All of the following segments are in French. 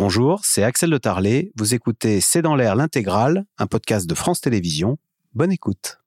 Bonjour, c'est Axel de Tarlet. Vous écoutez C'est dans l'air l'intégrale, un podcast de France Télévisions. Bonne écoute.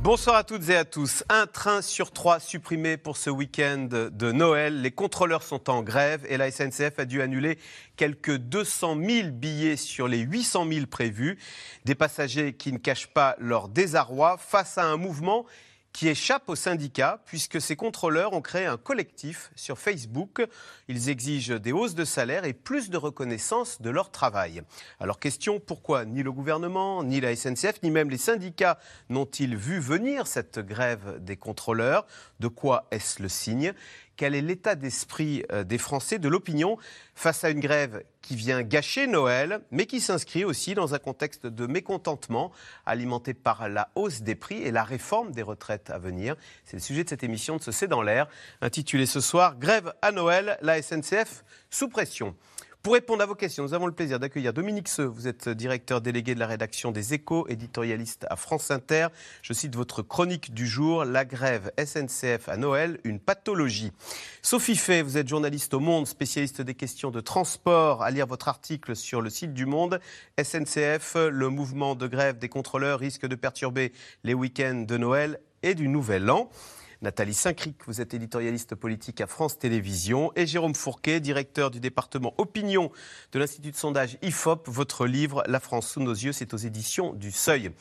Bonsoir à toutes et à tous. Un train sur trois supprimé pour ce week-end de Noël. Les contrôleurs sont en grève et la SNCF a dû annuler quelques 200 000 billets sur les 800 000 prévus. Des passagers qui ne cachent pas leur désarroi face à un mouvement qui échappe aux syndicats puisque ces contrôleurs ont créé un collectif sur Facebook. Ils exigent des hausses de salaire et plus de reconnaissance de leur travail. Alors question, pourquoi ni le gouvernement, ni la SNCF, ni même les syndicats n'ont-ils vu venir cette grève des contrôleurs? De quoi est-ce le signe? Quel est l'état d'esprit euh, des Français, de l'opinion, face à une grève qui vient gâcher Noël, mais qui s'inscrit aussi dans un contexte de mécontentement alimenté par la hausse des prix et la réforme des retraites à venir? C'est le sujet de cette émission de ce C'est dans l'air, intitulée ce soir Grève à Noël, la SNCF sous pression. Pour répondre à vos questions, nous avons le plaisir d'accueillir Dominique Seux. Vous êtes directeur délégué de la rédaction des Échos, éditorialiste à France Inter. Je cite votre chronique du jour La grève SNCF à Noël, une pathologie. Sophie Fay, vous êtes journaliste au Monde, spécialiste des questions de transport. À lire votre article sur le site du Monde. SNCF, le mouvement de grève des contrôleurs risque de perturber les week-ends de Noël et du Nouvel An. Nathalie Saint-Cric, vous êtes éditorialiste politique à France Télévisions, et Jérôme Fourquet, directeur du département opinion de l'Institut de sondage IFOP. Votre livre La France sous nos yeux, c'est aux éditions du Seuil.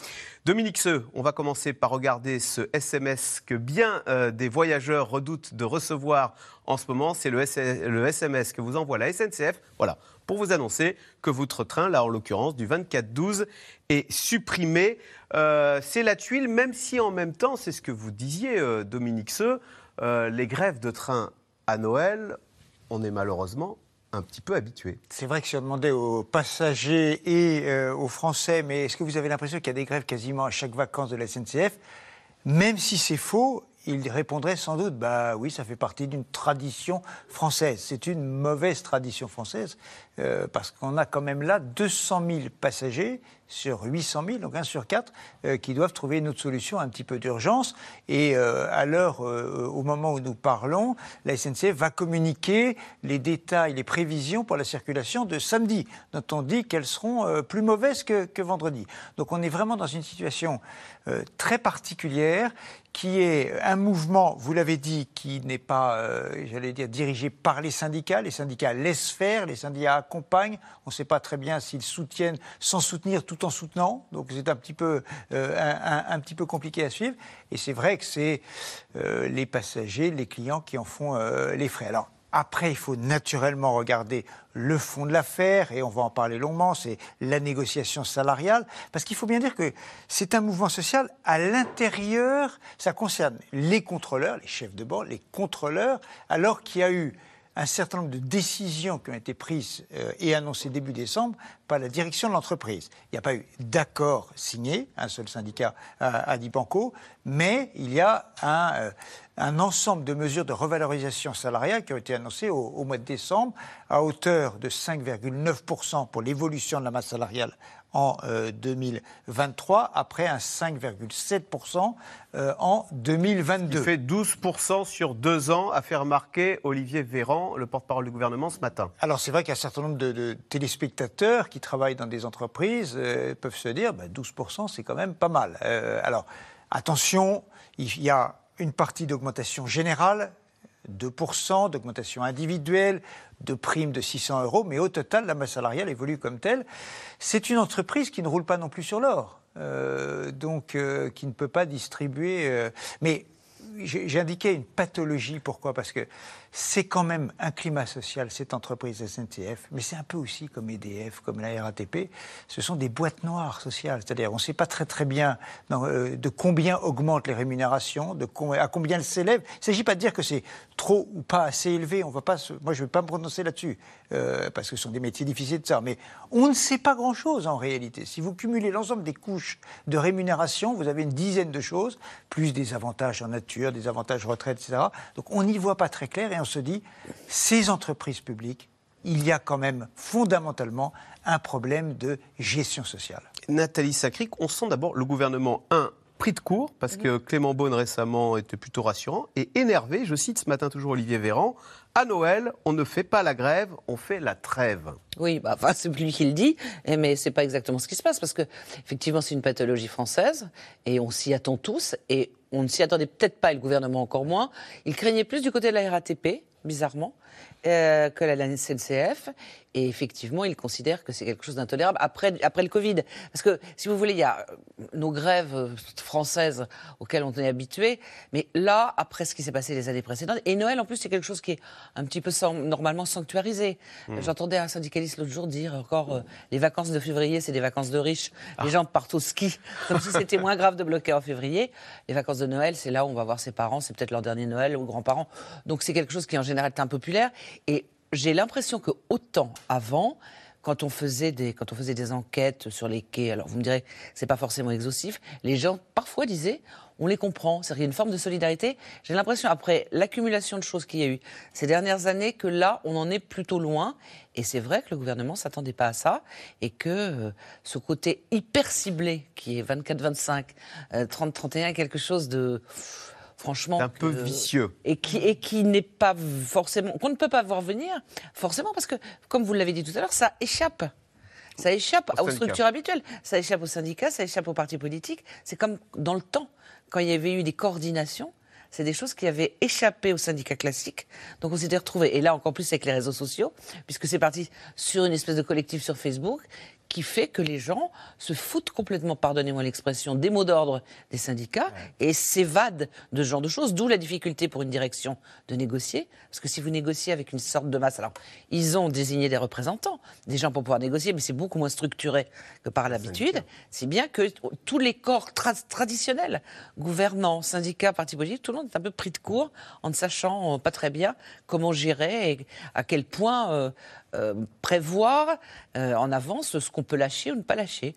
Dominique Seux, on va commencer par regarder ce SMS que bien euh, des voyageurs redoutent de recevoir en ce moment. C'est le, le SMS que vous envoie la SNCF. Voilà, pour vous annoncer que votre train, là en l'occurrence du 24-12, est supprimé. Euh, c'est la tuile, même si en même temps, c'est ce que vous disiez, euh, Dominique Seux, euh, les grèves de train à Noël, on est malheureusement un petit peu habitué. C'est vrai que si on demandait aux passagers et aux Français, mais est-ce que vous avez l'impression qu'il y a des grèves quasiment à chaque vacances de la SNCF Même si c'est faux, il répondrait sans doute, bah oui, ça fait partie d'une tradition française. C'est une mauvaise tradition française euh, parce qu'on a quand même là 200 000 passagers sur 800 000, donc un sur quatre, euh, qui doivent trouver une autre solution un petit peu d'urgence. Et euh, à l'heure, au moment où nous parlons, la SNCF va communiquer les détails, les prévisions pour la circulation de samedi, dont on dit qu'elles seront plus mauvaises que, que, vendredi. Donc on est vraiment dans une situation très particulière qui est un mouvement, vous l'avez dit, qui n'est pas, j'allais dire, dirigé par les syndicats. Les syndicats laissent faire, les syndicats accompagnent. On ne sait pas très bien s'ils soutiennent sans soutenir tout en soutenant. Donc c'est un petit peu, euh, un, petit peu compliqué à suivre. Et c'est vrai que c'est euh, les passagers, les clients qui en font euh, les frais. Alors après, il faut naturellement regarder le fond de l'affaire, et on va en parler longuement, c'est la négociation salariale, parce qu'il faut bien dire que c'est un mouvement social à l'intérieur, ça concerne les contrôleurs, les chefs de bord, les contrôleurs, alors qu'il y a eu un certain nombre de décisions qui ont été prises euh, et annoncées début décembre par la direction de l'entreprise. Il n'y a pas eu d'accord signé, un seul syndicat a, dit banco, mais il y a un, euh, un, ensemble de mesures de revalorisation salariale qui ont été annoncées au, au mois de décembre à hauteur de 5,9% pour l'évolution de la masse salariale en 2023, euh, après un 5,7% euh, en 2022. Il fait 12% sur deux ans, a fait remarquer Olivier Véran, le porte-parole du gouvernement, ce matin. Alors c'est vrai qu'il y a un certain nombre de, téléspectateurs qui travaillent dans des entreprises euh, peuvent se dire, 12% bah, c'est quand même pas mal. alors attention, il y a une partie d'augmentation générale 2% d'augmentation individuelle, de primes de 600 euros, mais au total, la masse salariale évolue comme telle. C'est une entreprise qui ne roule pas non plus sur l'or, euh, donc euh, qui ne peut pas distribuer. Euh, mais j'ai indiqué une pathologie. Pourquoi? Parce que c'est quand même un climat social, cette entreprise SNCF, mais c'est un peu aussi comme EDF, comme la RATP. Ce sont des boîtes noires sociales. C'est-à-dire, on ne sait pas très très bien euh, de combien augmentent les rémunérations, de à combien elles s'élèvent. Il ne s'agit pas de dire que c'est trop ou pas assez élevé. On va pas moi, je ne vais pas me prononcer là-dessus, euh, parce que ce sont des métiers difficiles de ça. Mais on ne sait pas grand-chose en réalité. Si vous cumulez l'ensemble des couches de rémunération, vous avez une dizaine de choses, plus des avantages en nature, des avantages retraite, etc. Donc on n'y voit pas très clair et on se dit, ces entreprises publiques, il y a quand même fondamentalement un problème de gestion sociale. Nathalie Sacric, on sent d'abord le gouvernement, un, pris de court, parce que Clément Beaune récemment était plutôt rassurant, et énervé, je cite ce matin toujours Olivier Véran, à Noël, on ne fait pas la grève, on fait la trêve. Oui, bah, enfin, c'est lui qui le dit, mais c'est pas exactement ce qui se passe, parce que effectivement, c'est une pathologie française, et on s'y attend tous, et on ne s'y attendait peut-être pas, et le gouvernement encore moins. Il craignait plus du côté de la RATP, bizarrement, euh, que la SNCF. Et effectivement, il considère que c'est quelque chose d'intolérable après, après le Covid. Parce que, si vous voulez, il y a euh, nos grèves euh, françaises auxquelles on est habitué. Mais là, après ce qui s'est passé les années précédentes, et Noël, en plus, c'est quelque chose qui est un petit peu normalement sanctuarisé. Mmh. J'entendais un syndicaliste l'autre jour dire encore les vacances de février, c'est des vacances de riches. Les ah. gens partent au ski, comme si c'était moins grave de bloquer en février. Les vacances de Noël, c'est là où on va voir ses parents, c'est peut-être leur dernier Noël ou grands-parents. Donc c'est quelque chose qui, en général, est un populaire. Et j'ai l'impression que autant avant, quand on faisait des quand on faisait des enquêtes sur les quais, alors vous me direz c'est pas forcément exhaustif, les gens parfois disaient on les comprend, c'est-à-dire une forme de solidarité. J'ai l'impression après l'accumulation de choses qu'il y a eu ces dernières années que là on en est plutôt loin et c'est vrai que le gouvernement s'attendait pas à ça et que euh, ce côté hyper ciblé qui est 24 25 30 31 quelque chose de franchement. Un peu vicieux. Et qui, et qui n'est pas forcément. qu'on ne peut pas voir venir, forcément, parce que, comme vous l'avez dit tout à l'heure, ça échappe. Ça échappe aux, structures habituelles. Ça échappe aux syndicats, ça échappe aux partis politiques. C'est comme dans le temps, quand il y avait eu des coordinations c'est des choses qui avaient échappé aux syndicats classiques. Donc on s'était retrouvés, et là encore plus avec les réseaux sociaux, puisque c'est parti sur une espèce de collectif sur Facebook qui fait que les gens se foutent complètement, pardonnez-moi l'expression, des mots d'ordre des syndicats et s'évadent de ce genre de choses, d'où la difficulté pour une direction de négocier. Parce que si vous négociez avec une sorte de masse, alors ils ont désigné des représentants, des gens pour pouvoir négocier, mais c'est beaucoup moins structuré que par l'habitude. C'est bien que tous les corps traditionnels, gouvernants, syndicats, partis politiques, tout le monde est un peu pris de court en ne sachant euh, pas très bien comment gérer et à quel point euh, euh, prévoir euh, en avance ce qu'on peut lâcher ou ne pas lâcher.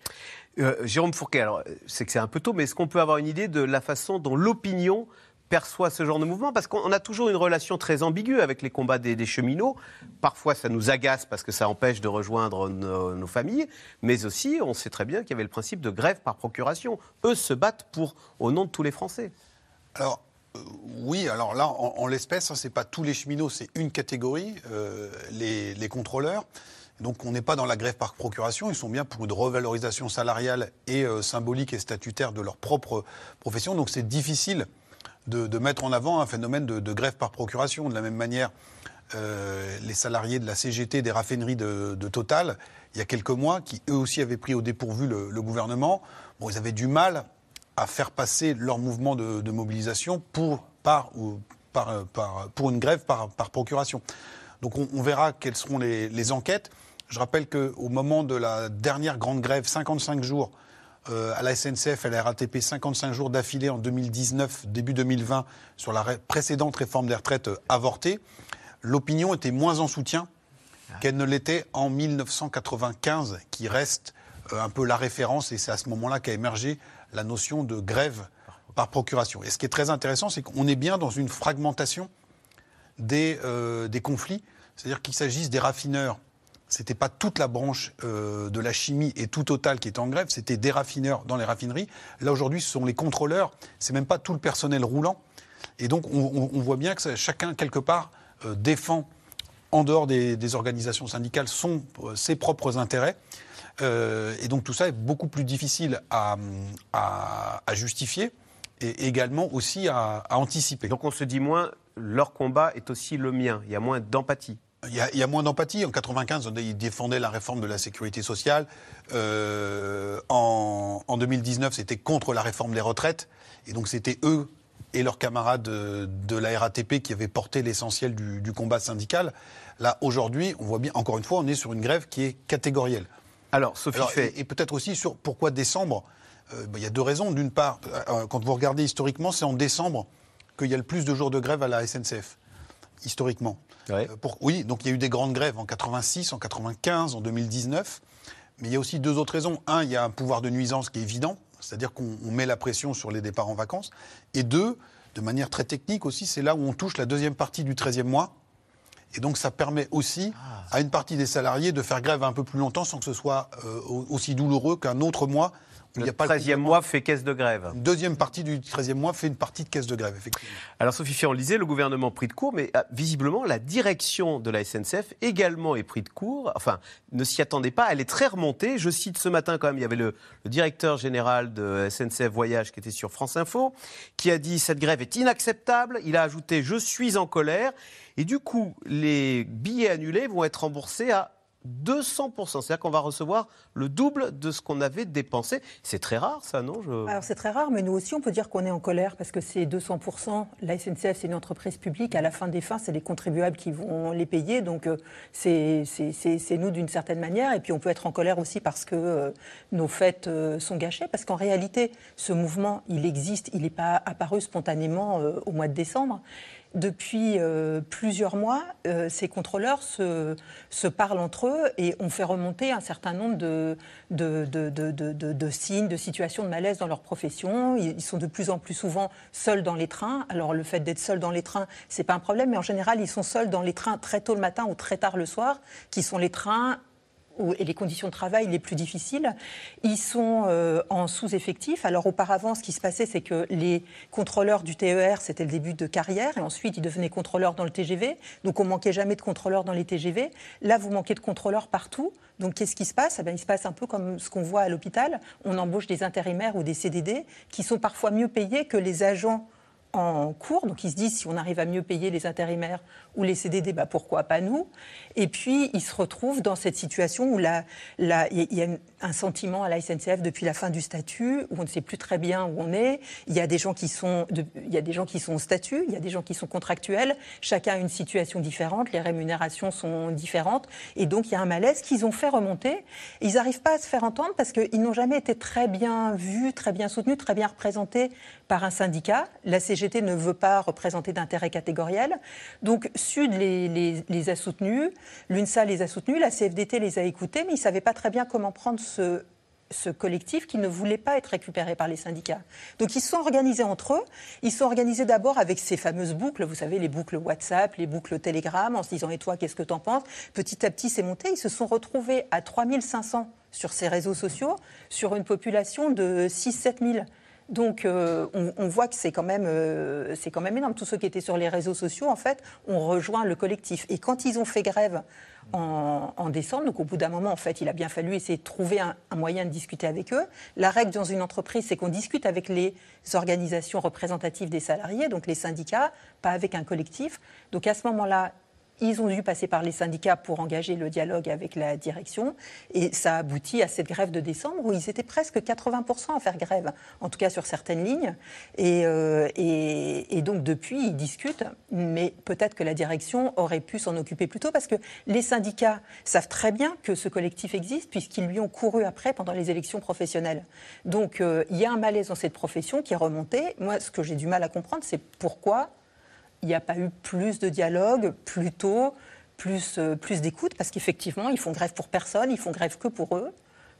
Euh, Jérôme Fourquet, alors c'est que c'est un peu tôt, mais est-ce qu'on peut avoir une idée de la façon dont l'opinion perçoit ce genre de mouvement? Parce qu'on a toujours une relation très ambiguë avec les combats des, cheminots. Parfois, ça nous agace parce que ça empêche de rejoindre nos, familles, mais aussi, on sait très bien qu'il y avait le principe de grève par procuration. Eux se battent pour, au nom de tous les Français. Alors, oui, alors là, en, l'espèce, hein, ce n'est pas tous les cheminots, c'est une catégorie, euh, les, contrôleurs. Donc on n'est pas dans la grève par procuration, ils sont bien pour une revalorisation salariale et euh, symbolique et statutaire de leur propre profession. Donc c'est difficile de, mettre en avant un phénomène de, grève par procuration. De la même manière, les salariés de la CGT des raffineries de, Total, il y a quelques mois, qui eux aussi avaient pris au dépourvu le, gouvernement, ils avaient du mal à faire passer leur mouvement de, mobilisation pour, par, ou, par, par, pour une grève par, par procuration. Donc on, verra quelles seront les, enquêtes. Je rappelle qu'au moment de la dernière grande grève, 55 jours euh, à la SNCF à la RATP, 55 jours d'affilée en 2019, début 2020, sur la précédente réforme des retraites euh, avortée, l'opinion était moins en soutien qu'elle ne l'était en 1995, qui reste euh, un peu la référence, et c'est à ce moment-là qu'a émergé la notion de grève par procuration. Et ce qui est très intéressant, c'est qu'on est bien dans une fragmentation des, euh, conflits. C'est-à-dire qu'il s'agisse des raffineurs, c'était pas toute la branche euh, de la chimie et tout Total qui était en grève, c'était des raffineurs dans les raffineries. Là aujourd'hui, ce sont les contrôleurs, c'est même pas tout le personnel roulant. Et donc on, voit bien que chacun quelque part euh, défend en dehors des, organisations syndicales son, ses propres intérêts. Euh, et donc tout ça est beaucoup plus difficile à, justifier et également aussi à, anticiper. Donc on se dit moins, leur combat est aussi le mien, il y a moins d'empathie. Il y, a, moins d'empathie. En 95, ils défendaient la réforme de la sécurité sociale. Euh, en, 2019, c'était contre la réforme des retraites. Et donc c'était eux et leurs camarades de, la RATP qui avaient porté l'essentiel du, du, combat syndical. Là, aujourd'hui, on voit bien, encore une fois, on est sur une grève qui est catégorielle. Alors, Sophie fait... Et, peut-être aussi sur pourquoi décembre. Euh, bah, il y a deux raisons. D'une part, euh, quand vous regardez historiquement, c'est en décembre qu'il y a le plus de jours de grève à la SNCF. Historiquement. Euh, oui, donc il y a eu des grandes grèves en 86, en 95, en 2019. Mais il y a aussi deux autres raisons. Un, il y a un pouvoir de nuisance qui est évident, c'est-à-dire qu'on met la pression sur les départs en vacances. Et deux, de manière très technique aussi, c'est là où on touche la deuxième partie du 13e mois, et donc ça permet aussi ah. à une partie des salariés de faire grève un peu plus longtemps sans que ce soit euh, aussi douloureux qu'un autre mois Il Le a pas 13e mois fait caisse de grève. Une deuxième partie du 13e mois fait une partie de caisse de grève, effectivement. Alors Sophie Fian lisait le gouvernement pris de court, mais ah, visiblement la direction de la SNCF également est pris de court. Enfin, ne s'y attendait pas. Elle est très remontée. Je cite ce matin quand même, il y avait le, le directeur général de SNCF Voyage qui était sur France Info, qui a dit cette grève est inacceptable. Il a ajouté je suis en colère. Et du coup, les billets annulés vont être remboursés à 200%. C'est-à-dire qu'on va recevoir le double de ce qu'on avait dépensé. C'est très rare, ça, non? Alors c'est très rare, mais nous aussi on peut dire qu'on est en colère parce que c'est 200%. La SNCF c'est une entreprise publique. À la fin des fins, c'est les contribuables qui vont les payer. Donc euh, c'est nous d'une certaine manière. Et puis on peut être en colère aussi parce que euh, nos fêtes euh, sont gâchées. Parce qu'en réalité, ce mouvement, il existe. Il n'est pas apparu spontanément au mois de décembre. Depuis euh, plusieurs mois, euh, ces contrôleurs se, parlent entre eux et on fait remonter un certain nombre de, signes, de situations de malaise dans leur profession. Ils, ils sont de plus en plus souvent seuls dans les trains. Alors le fait d'être seuls dans les trains, c'est pas un problème, mais en général, ils sont seuls dans les trains très tôt le matin ou très tard le soir, qui sont les trains et les conditions de travail les plus difficiles. Ils sont euh, en sous-effectif. Alors auparavant, ce qui se passait, c'est que les contrôleurs du TER, c'était le début de carrière, et ensuite ils devenaient contrôleurs dans le TGV. Donc on manquait jamais de contrôleurs dans les TGV. Là, vous manquez de contrôleurs partout. Donc qu'est-ce qui se passe? Eh bien, Il se passe un peu comme ce qu'on voit à l'hôpital. On embauche des intérimaires ou des CDD qui sont parfois mieux payés que les agents en cours. Donc ils se disent si on arrive à mieux payer les intérimaires ou les CDD, bah, pourquoi pas nous? Et puis ils se retrouvent dans cette situation où il y a un sentiment à la SNCF depuis la fin du statut où on ne sait plus très bien où on est. Il y a des gens qui sont, de- il y a des gens qui sont au statut, il y a des gens qui sont contractuels. Chacun a une situation différente, les rémunérations sont différentes, et donc il y a un malaise qu'ils ont fait remonter. Ils n'arrivent pas à se faire entendre parce qu'ils n'ont jamais été très bien vus, très bien soutenus, très bien représentés par un syndicat. La CGT ne veut pas représenter d'intérêt catégoriel. Donc Sud les a soutenus, l'UNSA les a soutenus, la CFDT les a écoutés, mais ils ne savaient pas très bien comment prendre ce, collectif qui ne voulait pas être récupéré par les syndicats. Donc ils se sont organisés entre eux. Ils se sont organisés d'abord avec ces fameuses boucles, vous savez, les boucles WhatsApp, les boucles Telegram, en se disant Et toi, qu'est-ce que t'en penses? Petit à petit, c'est monté. Ils se sont retrouvés à 3500 sur ces réseaux sociaux, sur une population de 6-7 000. Donc euh, on, voit que c'est quand, même, euh, c'est quand même énorme. Tous ceux qui étaient sur les réseaux sociaux, en fait, ont rejoint le collectif. Et quand ils ont fait grève en, décembre, donc au bout d'un moment, en fait, il a bien fallu essayer de trouver un moyen de discuter avec eux. La règle dans une entreprise, c'est qu'on discute avec les organisations représentatives des salariés, donc les syndicats, pas avec un collectif. Donc à ce moment-là, ils ont dû passer par les syndicats pour engager le dialogue avec la direction. Et ça a abouti à cette grève de décembre où ils étaient presque 80% à faire grève, en tout cas sur certaines lignes. Et, euh, et donc depuis, ils discutent, mais peut-être que la direction aurait pu s'en occuper plus tôt parce que les syndicats savent très bien que ce collectif existe puisqu'ils lui ont couru après pendant les élections professionnelles. Donc euh, il y a un malaise dans cette profession qui est remonté. Moi, ce que j'ai du mal à comprendre, c'est pourquoi il n'y a pas eu plus de dialogue, plus tôt, plus, euh, plus d'écoute, parce qu'effectivement, ils font grève pour personne, ils font grève que pour eux,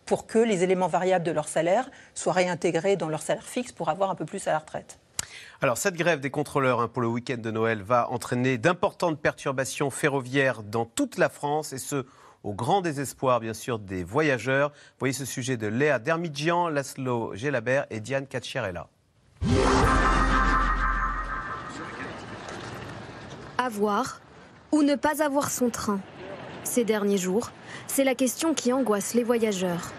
pour que les éléments variables de leur salaire soient réintégrés dans leur salaire fixe pour avoir un peu plus à la retraite. Alors, cette grève des contrôleurs hein, pour le week-end de Noël va entraîner d'importantes perturbations ferroviaires dans toute la France, et ce, au grand désespoir, bien sûr, des voyageurs. Voyez ce sujet de Léa Dermidjian, Laszlo Gelabert et Diane Cacciarella. Avoir ou ne pas avoir son train Ces derniers jours, c'est la question qui angoisse les voyageurs.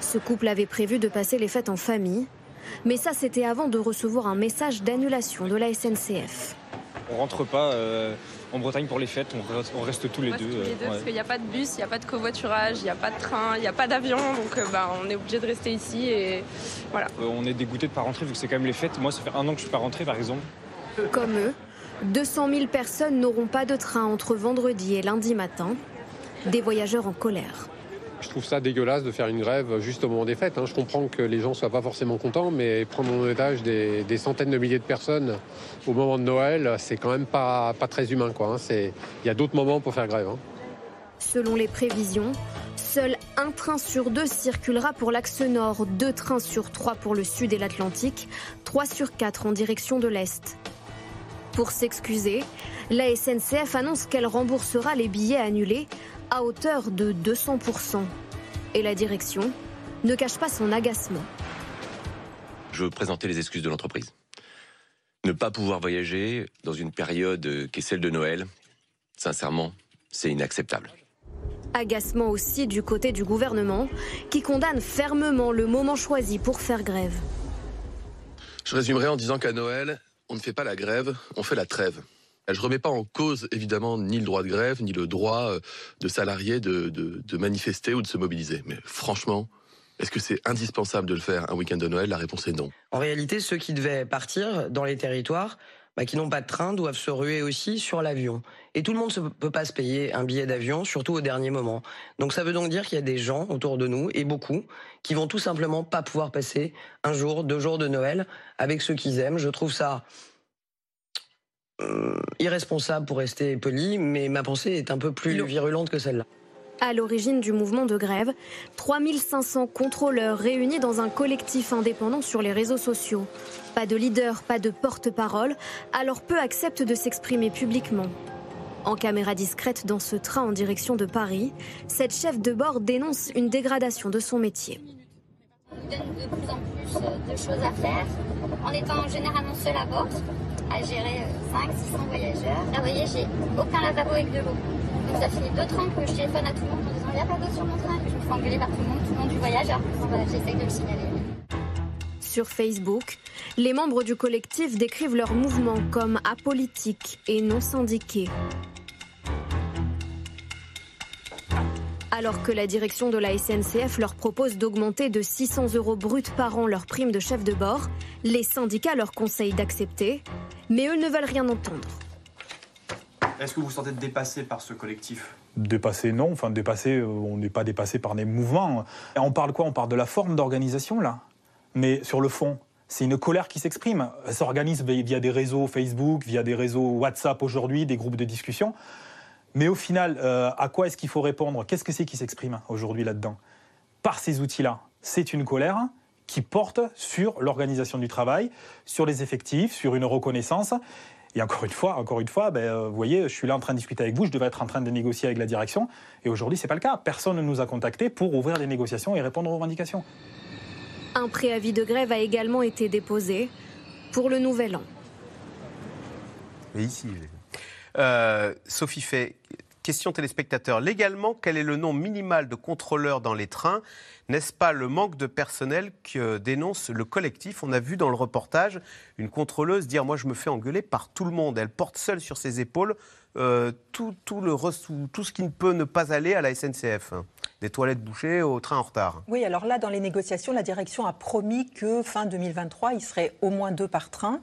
Ce couple avait prévu de passer les fêtes en famille, mais ça c'était avant de recevoir un message d'annulation de la SNCF. On rentre pas euh, en Bretagne pour les fêtes, on reste, on reste tous les On reste deux. tous les euh, deux, ouais. parce qu'il n'y a pas de bus, il n'y a pas de covoiturage, il n'y a pas de train, il n'y a pas d'avion, donc euh, bah, on est obligé de rester ici et voilà. Euh, on est dégoûté de pas rentrer vu que c'est quand même les fêtes. Moi, ça fait un an que je suis pas rentré, par exemple. Comme eux, 200 000 personnes n'auront pas de train entre vendredi et lundi matin. Des voyageurs en colère. Je trouve ça dégueulasse de faire une grève juste au moment des fêtes. hein. Je comprends que les gens soient pas forcément contents, mais prendre en otage des, des centaines de milliers de personnes au moment de Noël, c'est quand même pas, pas très humain. quoi, hein. C'est- Il y a d'autres moments pour faire grève. hein. Selon les prévisions, seul un train sur deux circulera pour l'axe nord, deux trains sur trois pour le sud et l'Atlantique, trois sur quatre en direction de l'Est. Pour s'excuser, la SNCF annonce qu'elle remboursera les billets annulés à hauteur de 200%. Et la direction ne cache pas son agacement. je veux présenter les excuses de l'entreprise. Ne pas pouvoir voyager dans une période qui est celle de Noël, sincèrement, c'est inacceptable. Agacement aussi du côté du gouvernement, qui condamne fermement le moment choisi pour faire grève. Je résumerai en disant qu'à Noël, on ne fait pas la grève, on fait la trêve. Je ne remets pas en cause, évidemment, ni le droit de grève, ni le droit euh, de salariés de, de manifester ou de se mobiliser. Mais franchement, est-ce que c'est indispensable de le faire un week-end de Noël? La réponse est non. En réalité, ceux qui devaient partir dans les territoires, bah, qui n'ont pas de train, doivent se ruer aussi sur l'avion. Et tout le monde ne peut pas se payer un billet d'avion, surtout au dernier moment. Donc ça veut donc dire qu'il y a des gens autour de nous, et beaucoup, qui vont tout simplement pas pouvoir passer un jour, deux jours de Noël avec ceux qu'ils aiment. Je trouve ça euh, irresponsable pour rester poli, mais ma pensée est un peu plus virulente que celle-là. À l'origine du mouvement de grève, 3500 contrôleurs réunis dans un collectif indépendant sur les réseaux sociaux. Pas de leader, pas de porte-parole, alors peu acceptent de s'exprimer publiquement. En caméra discrète dans ce train en direction de Paris, cette chef de bord dénonce une dégradation de son métier. On donne de plus en plus de choses à faire, en étant généralement seul à bord, à gérer 500-600 voyageurs. Là, vous voyez, j'ai aucun lavabo avec de l'eau. Ça finit deux trains que je téléphone à tout le monde en disant il n'y a sur mon train, que je me fais engueuler par tout le monde, tout le monde du voyage, alors que j'essaie de le signaler. Sur Facebook, les membres du collectif décrivent leur mouvement comme apolitique et non syndiqué. Alors que la direction de la SNCF leur propose d'augmenter de 600 euros bruts par an leur prime de chef de bord, les syndicats leur conseillent d'accepter, mais eux ne veulent rien entendre. Est-ce que vous vous sentez dépassé par ce collectif? Dépassé, non. Enfin, dépassé, euh, on n'est pas dépassé par des mouvements. On parle quoi? On parle de la forme d'organisation, là? Mais sur le fond, c'est une colère qui s'exprime. Elle s'organise via des réseaux Facebook, via des réseaux WhatsApp aujourd'hui, des groupes de discussion. Mais au final, euh, à quoi est-ce qu'il faut répondre? Qu'est-ce que c'est qui s'exprime aujourd'hui là-dedans? Par ces outils-là, c'est une colère qui porte sur l'organisation du travail, sur les effectifs, sur une reconnaissance. Et encore une fois, encore une fois, ben, euh, vous voyez, je suis là en train de discuter avec vous, je devais être en train de négocier avec la direction, et aujourd'hui, ce n'est pas le cas. Personne ne nous a contactés pour ouvrir des négociations et répondre aux revendications. Un préavis de grève a également été déposé pour le nouvel an. Et ici, euh, Sophie fait question téléspectateur. Légalement, quel est le nom minimal de contrôleurs dans les trains? N'est-ce pas le manque de personnel que dénonce le collectif? On a vu dans le reportage une contrôleuse dire Moi, je me fais engueuler par tout le monde. Elle porte seule sur ses épaules euh, tout, le, tout ce qui ne peut ne pas aller à la SNCF. Des toilettes bouchées au train en retard. Oui, alors là, dans les négociations, la direction a promis que fin 2023, il serait au moins deux par train.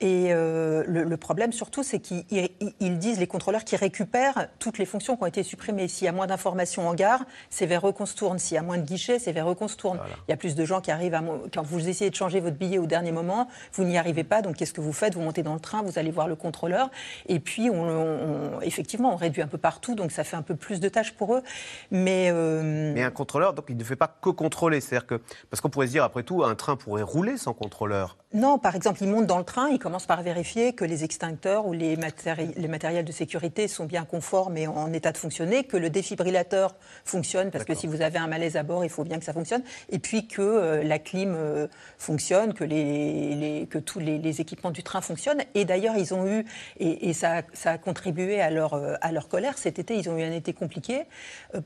Et euh, le, problème surtout, c'est qu'ils disent, les contrôleurs, qui récupèrent toutes les fonctions qui ont été supprimées. S'il y a moins d'informations en gare, c'est vers eux qu'on se tourne. S'il y a moins de guichets, c'est vers eux qu'on se tourne. Il y a plus de gens qui arrivent à... Quand vous essayez de changer votre billet au dernier moment, vous n'y arrivez pas. Donc qu'est-ce que vous faites? Vous montez dans le train, vous allez voir le contrôleur. Et puis, on, effectivement, on réduit un peu partout. Donc ça fait un peu plus de tâches pour eux. Mais, euh, Mais un contrôleur, donc il ne fait pas que contrôler. C'est-à-dire que... Parce qu'on pourrait se dire, après tout, un train pourrait rouler sans contrôleur. Non, par exemple, il monte dans le train, il commence par vérifier que les extincteurs ou les, les, matériels de sécurité sont bien conformes et en état de fonctionner, que le défibrillateur fonctionne, parce que si vous avez un malaise à bord, il faut bien que ça fonctionne, et puis que euh, la clim euh, fonctionne, que, les, que tous les, équipements du train fonctionnent. Et d'ailleurs, ils ont eu, et, ça, ça, a contribué à leur, euh, à leur colère, cet été, ils ont eu un été compliqué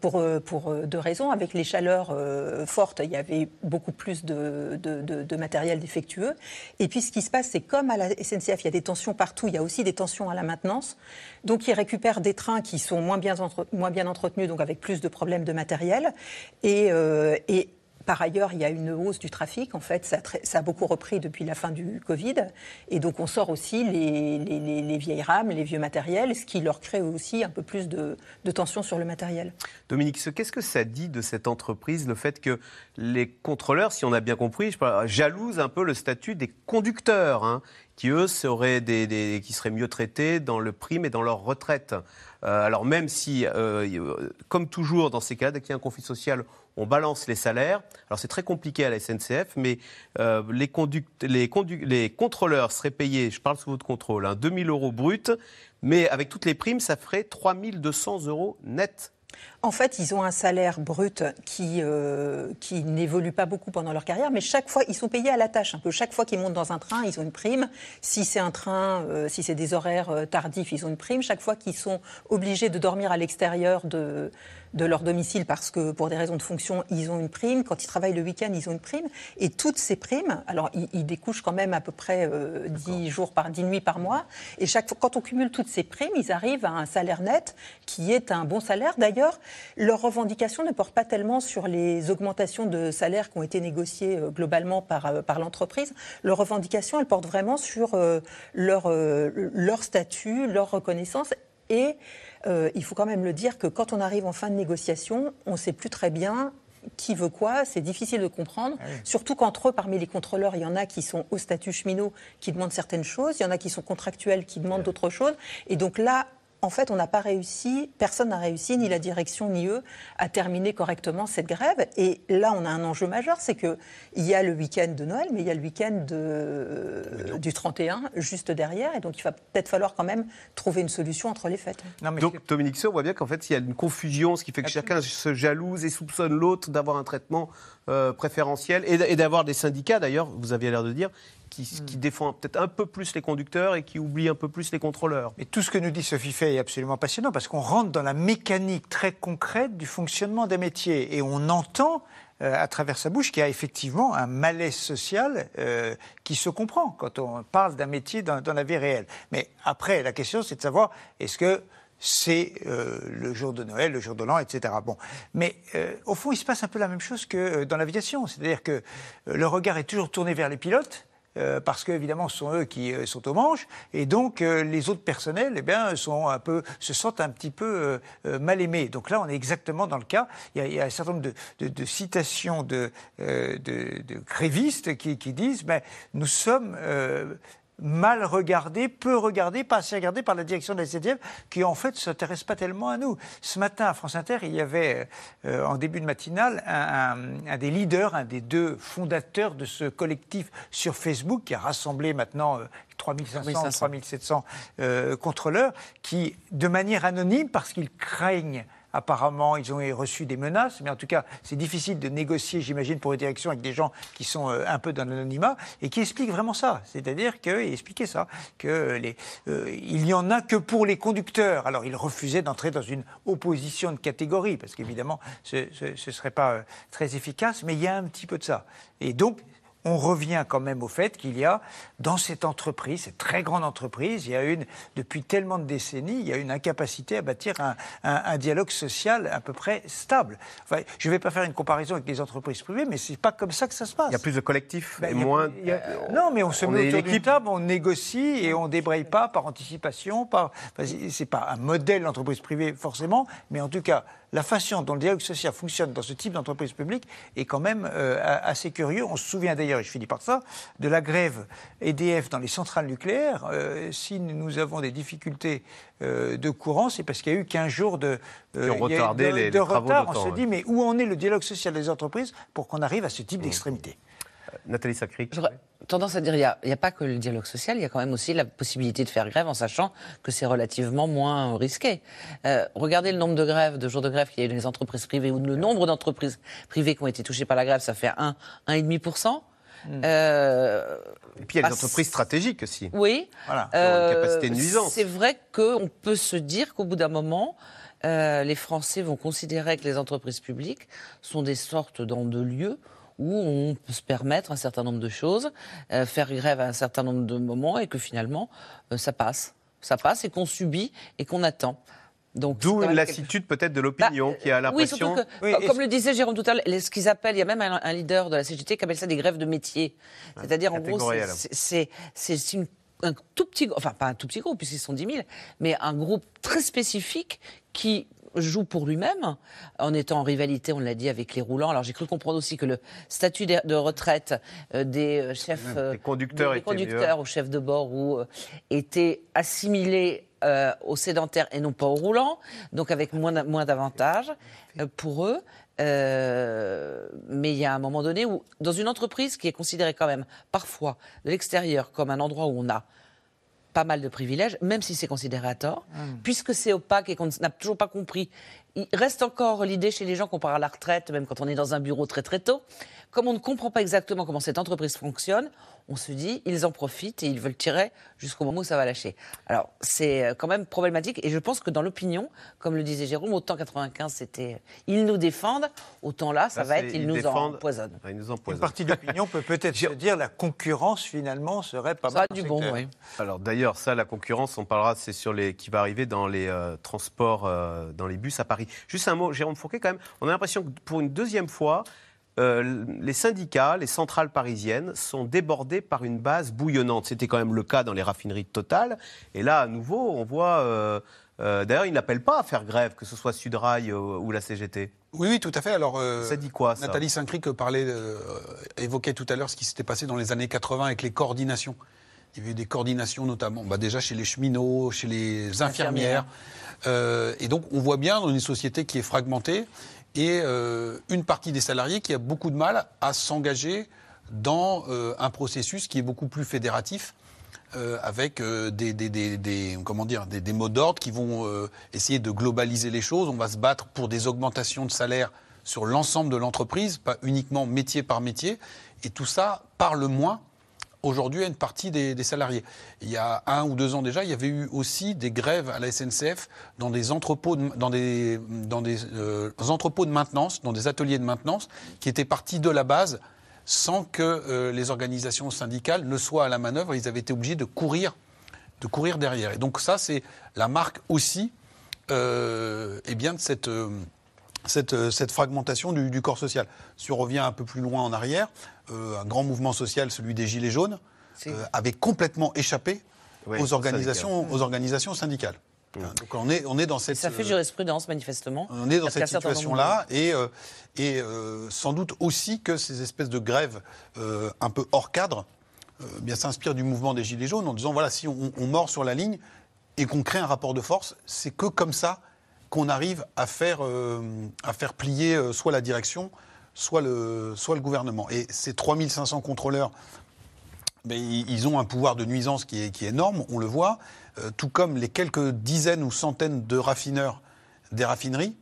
pour, pour deux raisons. Avec les chaleurs fortes, il y avait beaucoup plus de, de, de matériel défectueux. Et puis ce qui se passe, c'est comme à la SNCF, il y a des tensions partout, il y a aussi des tensions à la maintenance. Donc ils récupèrent des trains qui sont moins bien, moins bien entretenus, donc avec plus de problèmes de matériel. Et, euh, et par ailleurs, il y a une hausse du trafic. En fait, ça, a beaucoup repris depuis la fin du Covid. Et donc, on sort aussi les, vieilles rames, les vieux matériels, ce qui leur crée aussi un peu plus de, tension sur le matériel. Dominique, qu'est-ce que ça dit de cette entreprise, le fait que les contrôleurs, si on a bien compris, jalousent un peu le statut des conducteurs hein, qui eux seraient mieux traités dans le prime et dans leur retraite. Euh, alors même si, euh, comme toujours dans ces cas, dès qu'il y a un conflit social, on balance les salaires. Alors c'est très compliqué à la SNCF, mais euh, les, contrôleurs seraient payés, je parle sous votre contrôle, hein, 2000 euros brut, mais avec toutes les primes, ça ferait 3200 euros net En fait, ils ont un salaire brut qui, euh, qui n'évolue pas beaucoup pendant leur carrière, mais chaque fois, ils sont payés à la tâche. Un peu chaque fois qu'ils montent dans un train, ils ont une prime. Si c'est un train, euh, si c'est des horaires euh, tardifs, ils ont une prime. Chaque fois qu'ils sont obligés de dormir à l'extérieur de, de leur domicile parce que pour des raisons de fonction, ils ont une prime. Quand ils travaillent le week-end, ils ont une prime. Et toutes ces primes, alors ils, ils découchent quand même à peu près euh, 10 jours par 10 nuits par mois. Et chaque fois, quand on cumule toutes ces primes, ils arrivent à un salaire net qui est un bon salaire. D'ailleurs, leurs revendications ne portent pas tellement sur les augmentations de salaire qui ont été négociées euh, globalement par, euh, par l'entreprise. Leurs revendications, elles portent vraiment sur euh, leur, leur statut, leur reconnaissance et euh, il faut quand même le dire que quand on arrive en fin de négociation, on ne sait plus très bien qui veut quoi, c'est difficile de comprendre. Surtout qu'entre eux, parmi les contrôleurs, il y en a qui sont au statut cheminot, qui demandent certaines choses, il y en a qui sont contractuels, qui demandent d'autres choses. Et donc là, en fait, on n'a pas réussi, personne n'a réussi, ni la direction ni eux, à terminer correctement cette grève. Et là, on a un enjeu majeur, c'est qu'il y a le week-end de Noël, mais il y a le week-end de- du 31 juste derrière. Et donc, il va peut-être falloir quand même trouver une solution entre les fêtes. Donc, Dominique on voit bien qu'en fait, il y a une confusion, ce qui fait que chacun se jalouse et soupçonne l'autre d'avoir un traitement euh, préférentiel et, d'avoir des syndicats, d'ailleurs, vous aviez l'air de dire, qui, qui défendent peut-être un peu plus les conducteurs et qui oublient un peu plus les contrôleurs. Et tout ce que nous dit Sophie Fay est absolument passionnant parce qu'on rentre dans la mécanique très concrète du fonctionnement des métiers et on entend euh, à travers sa bouche qu'il y a effectivement un malaise social euh, qui se comprend quand on parle d'un métier dans, dans la vie réelle. Mais après, la question c'est de savoir est-ce que c'est euh, le jour de Noël, le jour de l'an, etc. Bon, mais euh, au fond, il se passe un peu la même chose que euh, dans l'aviation, c'est-à-dire que euh, le regard est toujours tourné vers les pilotes. euh, parce qu'évidemment, ce sont eux qui euh, sont aux manches, et donc euh, les autres personnels, eh bien, sont un peu, se sentent un petit peu mal aimés. Donc là, on est exactement dans le cas. Il y a, il y a un certain nombre de, de- de citations de, de, de grévistes qui, qui disent, ben, nous sommes mal regardés, peu regardés, pas assez regardés par la direction de la SNCF, qui en fait ne s'intéresse pas tellement à nous. Ce matin, à France Inter, il y avait, euh, en début de matinale, un, un- un des leaders, un des deux fondateurs de ce collectif sur Facebook, qui a rassemblé maintenant euh, 3500, 3500. 3700 euh, contrôleurs, qui, de manière anonyme, parce qu'ils craignent Apparemment, ils ont reçu des menaces, mais en tout cas, c'est difficile de négocier, j'imagine, pour les directions avec des gens qui sont euh, un peu dans l'anonymat et qui expliquent vraiment ça. C'est-à-dire qu'il expliquait ça, que euh, il n'y en a que pour les conducteurs. Alors, il refusait d'entrer dans une opposition de catégorie, parce qu'évidemment, ce ne serait pas euh, très efficace, mais il y a un petit peu de ça. Et donc, on revient quand même au fait qu'il y a dans cette entreprise, cette très grande entreprise, il y a une, depuis tellement de décennies, il y a une incapacité à bâtir un, un- un dialogue social à peu près stable. Enfin, je ne vais pas faire une comparaison avec les entreprises privées, mais c'est pas comme ça que ça se passe. Il y a plus de collectifs Ben, et a- moins. a- non, mais on se on met autour une d'une table, on négocie et on débraye pas par anticipation. Par... Enfin, c'est- pas un modèle d'entreprise privée forcément, mais en tout cas, la façon dont le dialogue social fonctionne dans ce type d'entreprise publique est quand même euh, assez curieux. On se souvient d'ailleurs, et je finis par ça, de la grève EDF dans les centrales nucléaires. Euh, si nous avons des difficultés euh, de courant, c'est parce qu'il y a eu 15 jours de, Qui ont il y a eu retardé de- les- de les travaux retard. On se ouais. dit, mais où en est le dialogue social des entreprises pour qu'on arrive à ce type d'extrémité? Nathalie Sacri. J'aurais tendance à dire, il n'y a, pas que le dialogue social, il y a quand même aussi la possibilité de faire grève en sachant que c'est relativement moins risqué. Euh, regardez le nombre de grèves, de jours de grève qu'il y a eu dans les entreprises privées, ou le nombre d'entreprises privées qui ont été touchées par la grève, ça fait 1, 1,5%. Euh, Et puis il y a les à- entreprises stratégiques aussi. Oui. Voilà. Une capacité de Euh, nuisance. C'est vrai qu'on peut se dire qu'au bout d'un moment, euh, les Français vont considérer que les entreprises publiques sont des sortes dans de lieux où on peut se permettre un certain nombre de choses, euh, faire grève à un certain nombre de moments et que finalement, euh, ça passe. Ça passe et qu'on subit et qu'on attend. D'où une lassitude peut-être de l'opinion qui a Bah, oui, l'impression. surtout que, comme le disait Jérôme tout à l'heure, les- ce qu'ils appellent, il y a même un, un leader de la CGT qui appelle ça des grèves de métier. C'est-à-dire, en gros, c'est- une- un tout petit, groupe- enfin pas un tout petit groupe puisqu'ils sont 10 000, mais un groupe très spécifique qui joue pour lui-même, en étant en rivalité, on l'a dit, avec les roulants. Alors j'ai cru comprendre aussi que le statut de, retraite euh, des euh, chefs, euh, Des conducteurs des, était conducteurs aux chefs de bord ou euh, était assimilé euh, aux sédentaires et non pas aux roulants, donc avec moins, moins d'avantages euh, pour eux. Euh, mais il y a un moment donné où, dans une entreprise qui est considérée quand même parfois de l'extérieur comme un endroit où on a pas mal de privilèges, même si c'est considéré à tort, puisque c'est opaque et qu'on n'a toujours pas compris il reste encore l'idée chez les gens qu'on part à la retraite, même quand on est dans un bureau très très tôt. Comme on ne comprend pas exactement comment cette entreprise fonctionne, on se dit, ils en profitent et ils veulent tirer jusqu'au moment où ça va lâcher. Alors, c'est euh, quand même problématique et je pense que dans l'opinion, comme le disait Jérôme, autant 95 c'était ils nous défendent, autant là, ça Là, va être ils, ils nous défendent. empoisonnent. Ouais, ils nous Une partie de l'opinion peut peut-être se dire la concurrence finalement serait pas Ça mal. du bon, oui. Alors d'ailleurs, ça, la concurrence, on parlera, c'est sur les qui va arriver dans les euh, transports, euh, dans les bus à Paris. Juste un mot, Jérôme Fourquet, quand même, on a l'impression que pour une deuxième fois, euh, les syndicats, les centrales parisiennes sont débordés par une base bouillonnante. C'était quand même le cas dans les raffineries de Total. Et là, à nouveau, on voit. euh, euh, D'ailleurs, ils n'appellent pas à faire grève, que ce soit Sudrail ou la CGT. Oui, oui, tout à fait. Alors, euh, Ça dit quoi, ça Nathalie Saint-Cric parlait, euh, évoquait tout à l'heure ce qui s'était passé dans les années 80 avec les coordinations. Il y avait eu des coordinations notamment, bah déjà chez les cheminots, chez les infirmières. Euh, et donc, on voit bien dans une société qui est fragmentée et euh, une partie des salariés qui a beaucoup de mal à s'engager dans euh, un processus qui est beaucoup plus fédératif. euh, avec des, des- mots d'ordre qui vont essayer de globaliser les choses. On va se battre pour des augmentations de salaire sur l'ensemble de l'entreprise, pas uniquement métier par métier. Et tout ça parle moins aujourd'hui à une partie des, salariés. Il y a un ou deux ans déjà, il y avait eu aussi des grèves à la SNCF dans des entrepôts de, dans des, euh, entrepôts de maintenance, dans des ateliers de maintenance, qui étaient partis de la base sans que euh, les organisations syndicales ne soient à la manœuvre. Ils avaient été obligés de courir, de courir derrière. Et donc ça, c'est la marque aussi euh, eh bien, de cette, cette, euh, cette fragmentation du, du corps social. Si on revient un peu plus loin en arrière, euh, un grand mouvement social, celui des Gilets jaunes, euh, avait complètement échappé Oui, aux, organisations, syndicales. aux organisations syndicales. Donc on est, on est dans cette... Ça fait jurisprudence, manifestement. on est dans cette situation-là et, euh, et euh, sans doute aussi que ces espèces de grèves euh, un peu hors cadre euh, bien s'inspirent du mouvement des Gilets jaunes en disant voilà, si on, on mord sur la ligne et qu'on crée un rapport de force, c'est que comme ça qu'on arrive à faire, euh, plier euh, soit la direction, soit le, gouvernement. Et ces 3500 contrôleurs mais ils ont un pouvoir de nuisance qui est, énorme, on le voit, euh, tout comme les quelques dizaines ou centaines de raffineurs des raffineries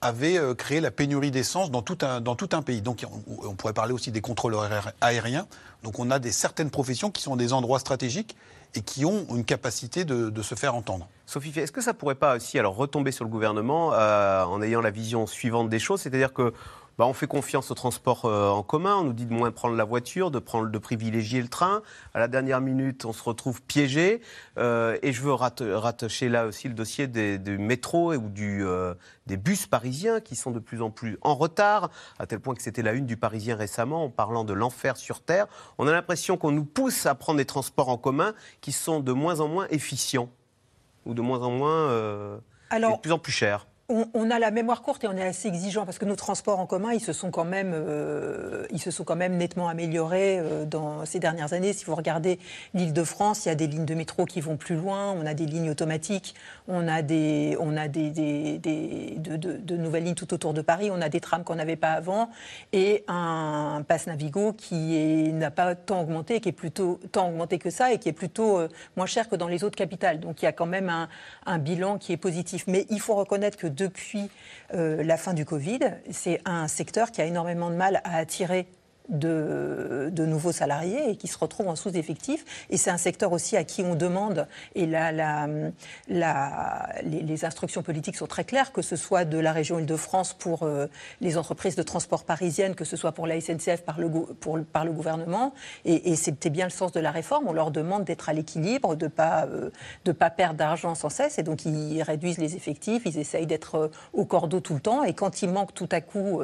avaient créé la pénurie d'essence dans, tout un- pays. Donc on, pourrait parler aussi des contrôleurs aéri- aériens. Donc on a des, certaines professions qui sont des endroits stratégiques et qui ont une capacité de, se faire entendre. Sophie, est-ce que ça pourrait pas aussi alors retomber sur le gouvernement euh, en ayant la vision suivante des choses, c'est-à-dire que bah, on fait confiance au transport euh, en commun, on nous dit de moins prendre la voiture, de prendre, de privilégier le train. À la dernière minute, on se retrouve piégé. Euh, et je veux rat- rattacher là aussi le dossier des, du métro et ou du, euh, des bus parisiens qui sont de plus en plus en retard, à tel point que c'était la une du Parisien récemment en parlant de l'enfer sur terre. On a l'impression qu'on nous pousse à prendre des transports en commun qui sont de moins en moins efficients ou de moins en moins Alors- de plus en plus chers. On, a la mémoire courte et on est assez exigeant parce que nos transports en commun, ils se sont quand même, euh, ils se sont quand même nettement améliorés euh, dans ces dernières années. Si vous regardez l'Île-de-France, il y a des lignes de métro qui vont plus loin, on a des lignes automatiques, on a des, on a des, des- de, nouvelles lignes tout autour de Paris, on a des trams qu'on n'avait pas avant et un pass Navigo qui n'a pas tant augmenté, qui est plutôt tant augmenté que ça et qui est plutôt euh, moins cher que dans les autres capitales. Donc il y a quand même un, un bilan qui est positif. Mais il faut reconnaître que depuis euh, la fin du Covid, c'est un secteur qui a énormément de mal à attirer de, nouveaux salariés et qui se retrouvent en sous-effectif. Et c'est un secteur aussi à qui on demande, et là, la, la- les, instructions politiques sont très claires, que ce soit de la région Île-de-France pour euh, les entreprises de transport parisiennes, que ce soit pour la SNCF par le, gouvernement. Et, c'était bien le sens de la réforme. On leur demande d'être à l'équilibre, de ne pas, euh, pas perdre d'argent sans cesse. Et donc, ils réduisent les effectifs, ils essayent d'être euh, au cordeau tout le temps. Et quand il manque tout à coup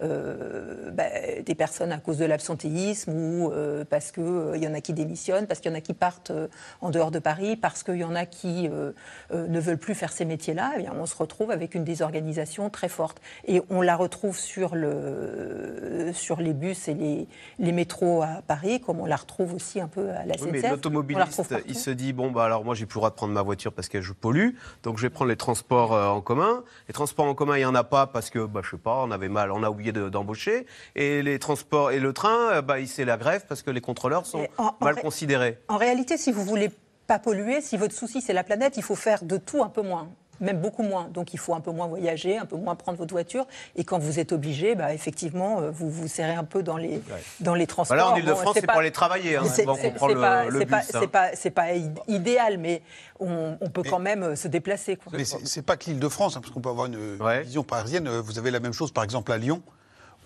bah, des personnes à cause de l'absentéisme ou euh, parce qu'il y en a qui démissionnent, parce qu'il y en a qui partent euh, en dehors de Paris, parce qu'il y en a qui euh, euh, ne veulent plus faire ces métiers-là, eh bien, on se retrouve avec une désorganisation très forte. Et on la retrouve sur, le, sur les bus et les, les métros à Paris, comme on la retrouve aussi un peu à la Oui, mais SNCF. On la l'automobiliste, il se dit bon bah alors moi j'ai plus le droit de prendre ma voiture parce que je pollue, donc je vais prendre les transports euh, en commun. Les transports en commun, il y en a pas parce que bah je sais pas, on avait mal, on a oublié de- d'embaucher. Et les transports et le train, euh, bah il- c'est la grève parce que les contrôleurs sont en- mal ré- considérés. En réalité, si vous voulez pas polluer, si votre souci c'est la planète, il faut faire de tout un peu moins. même beaucoup moins. Donc il faut un peu moins voyager, un peu moins prendre votre voiture. Et quand vous êtes obligé, bah, effectivement, euh, vous vous serrez un peu dans les, dans les transports. Voilà, en Ile-de-France, Bon, c'est pour aller travailler, hein, c'est- souvent qu'on c'est- prend c'est le- pas- le c'est pas- hein. Pas, idéal, mais on, on peut quand même euh, se déplacer. quoi. Mais c'est pas que l'Île-de-France, hein, parce qu'on peut avoir une vision parisienne. Vous avez la même chose, par exemple, à Lyon,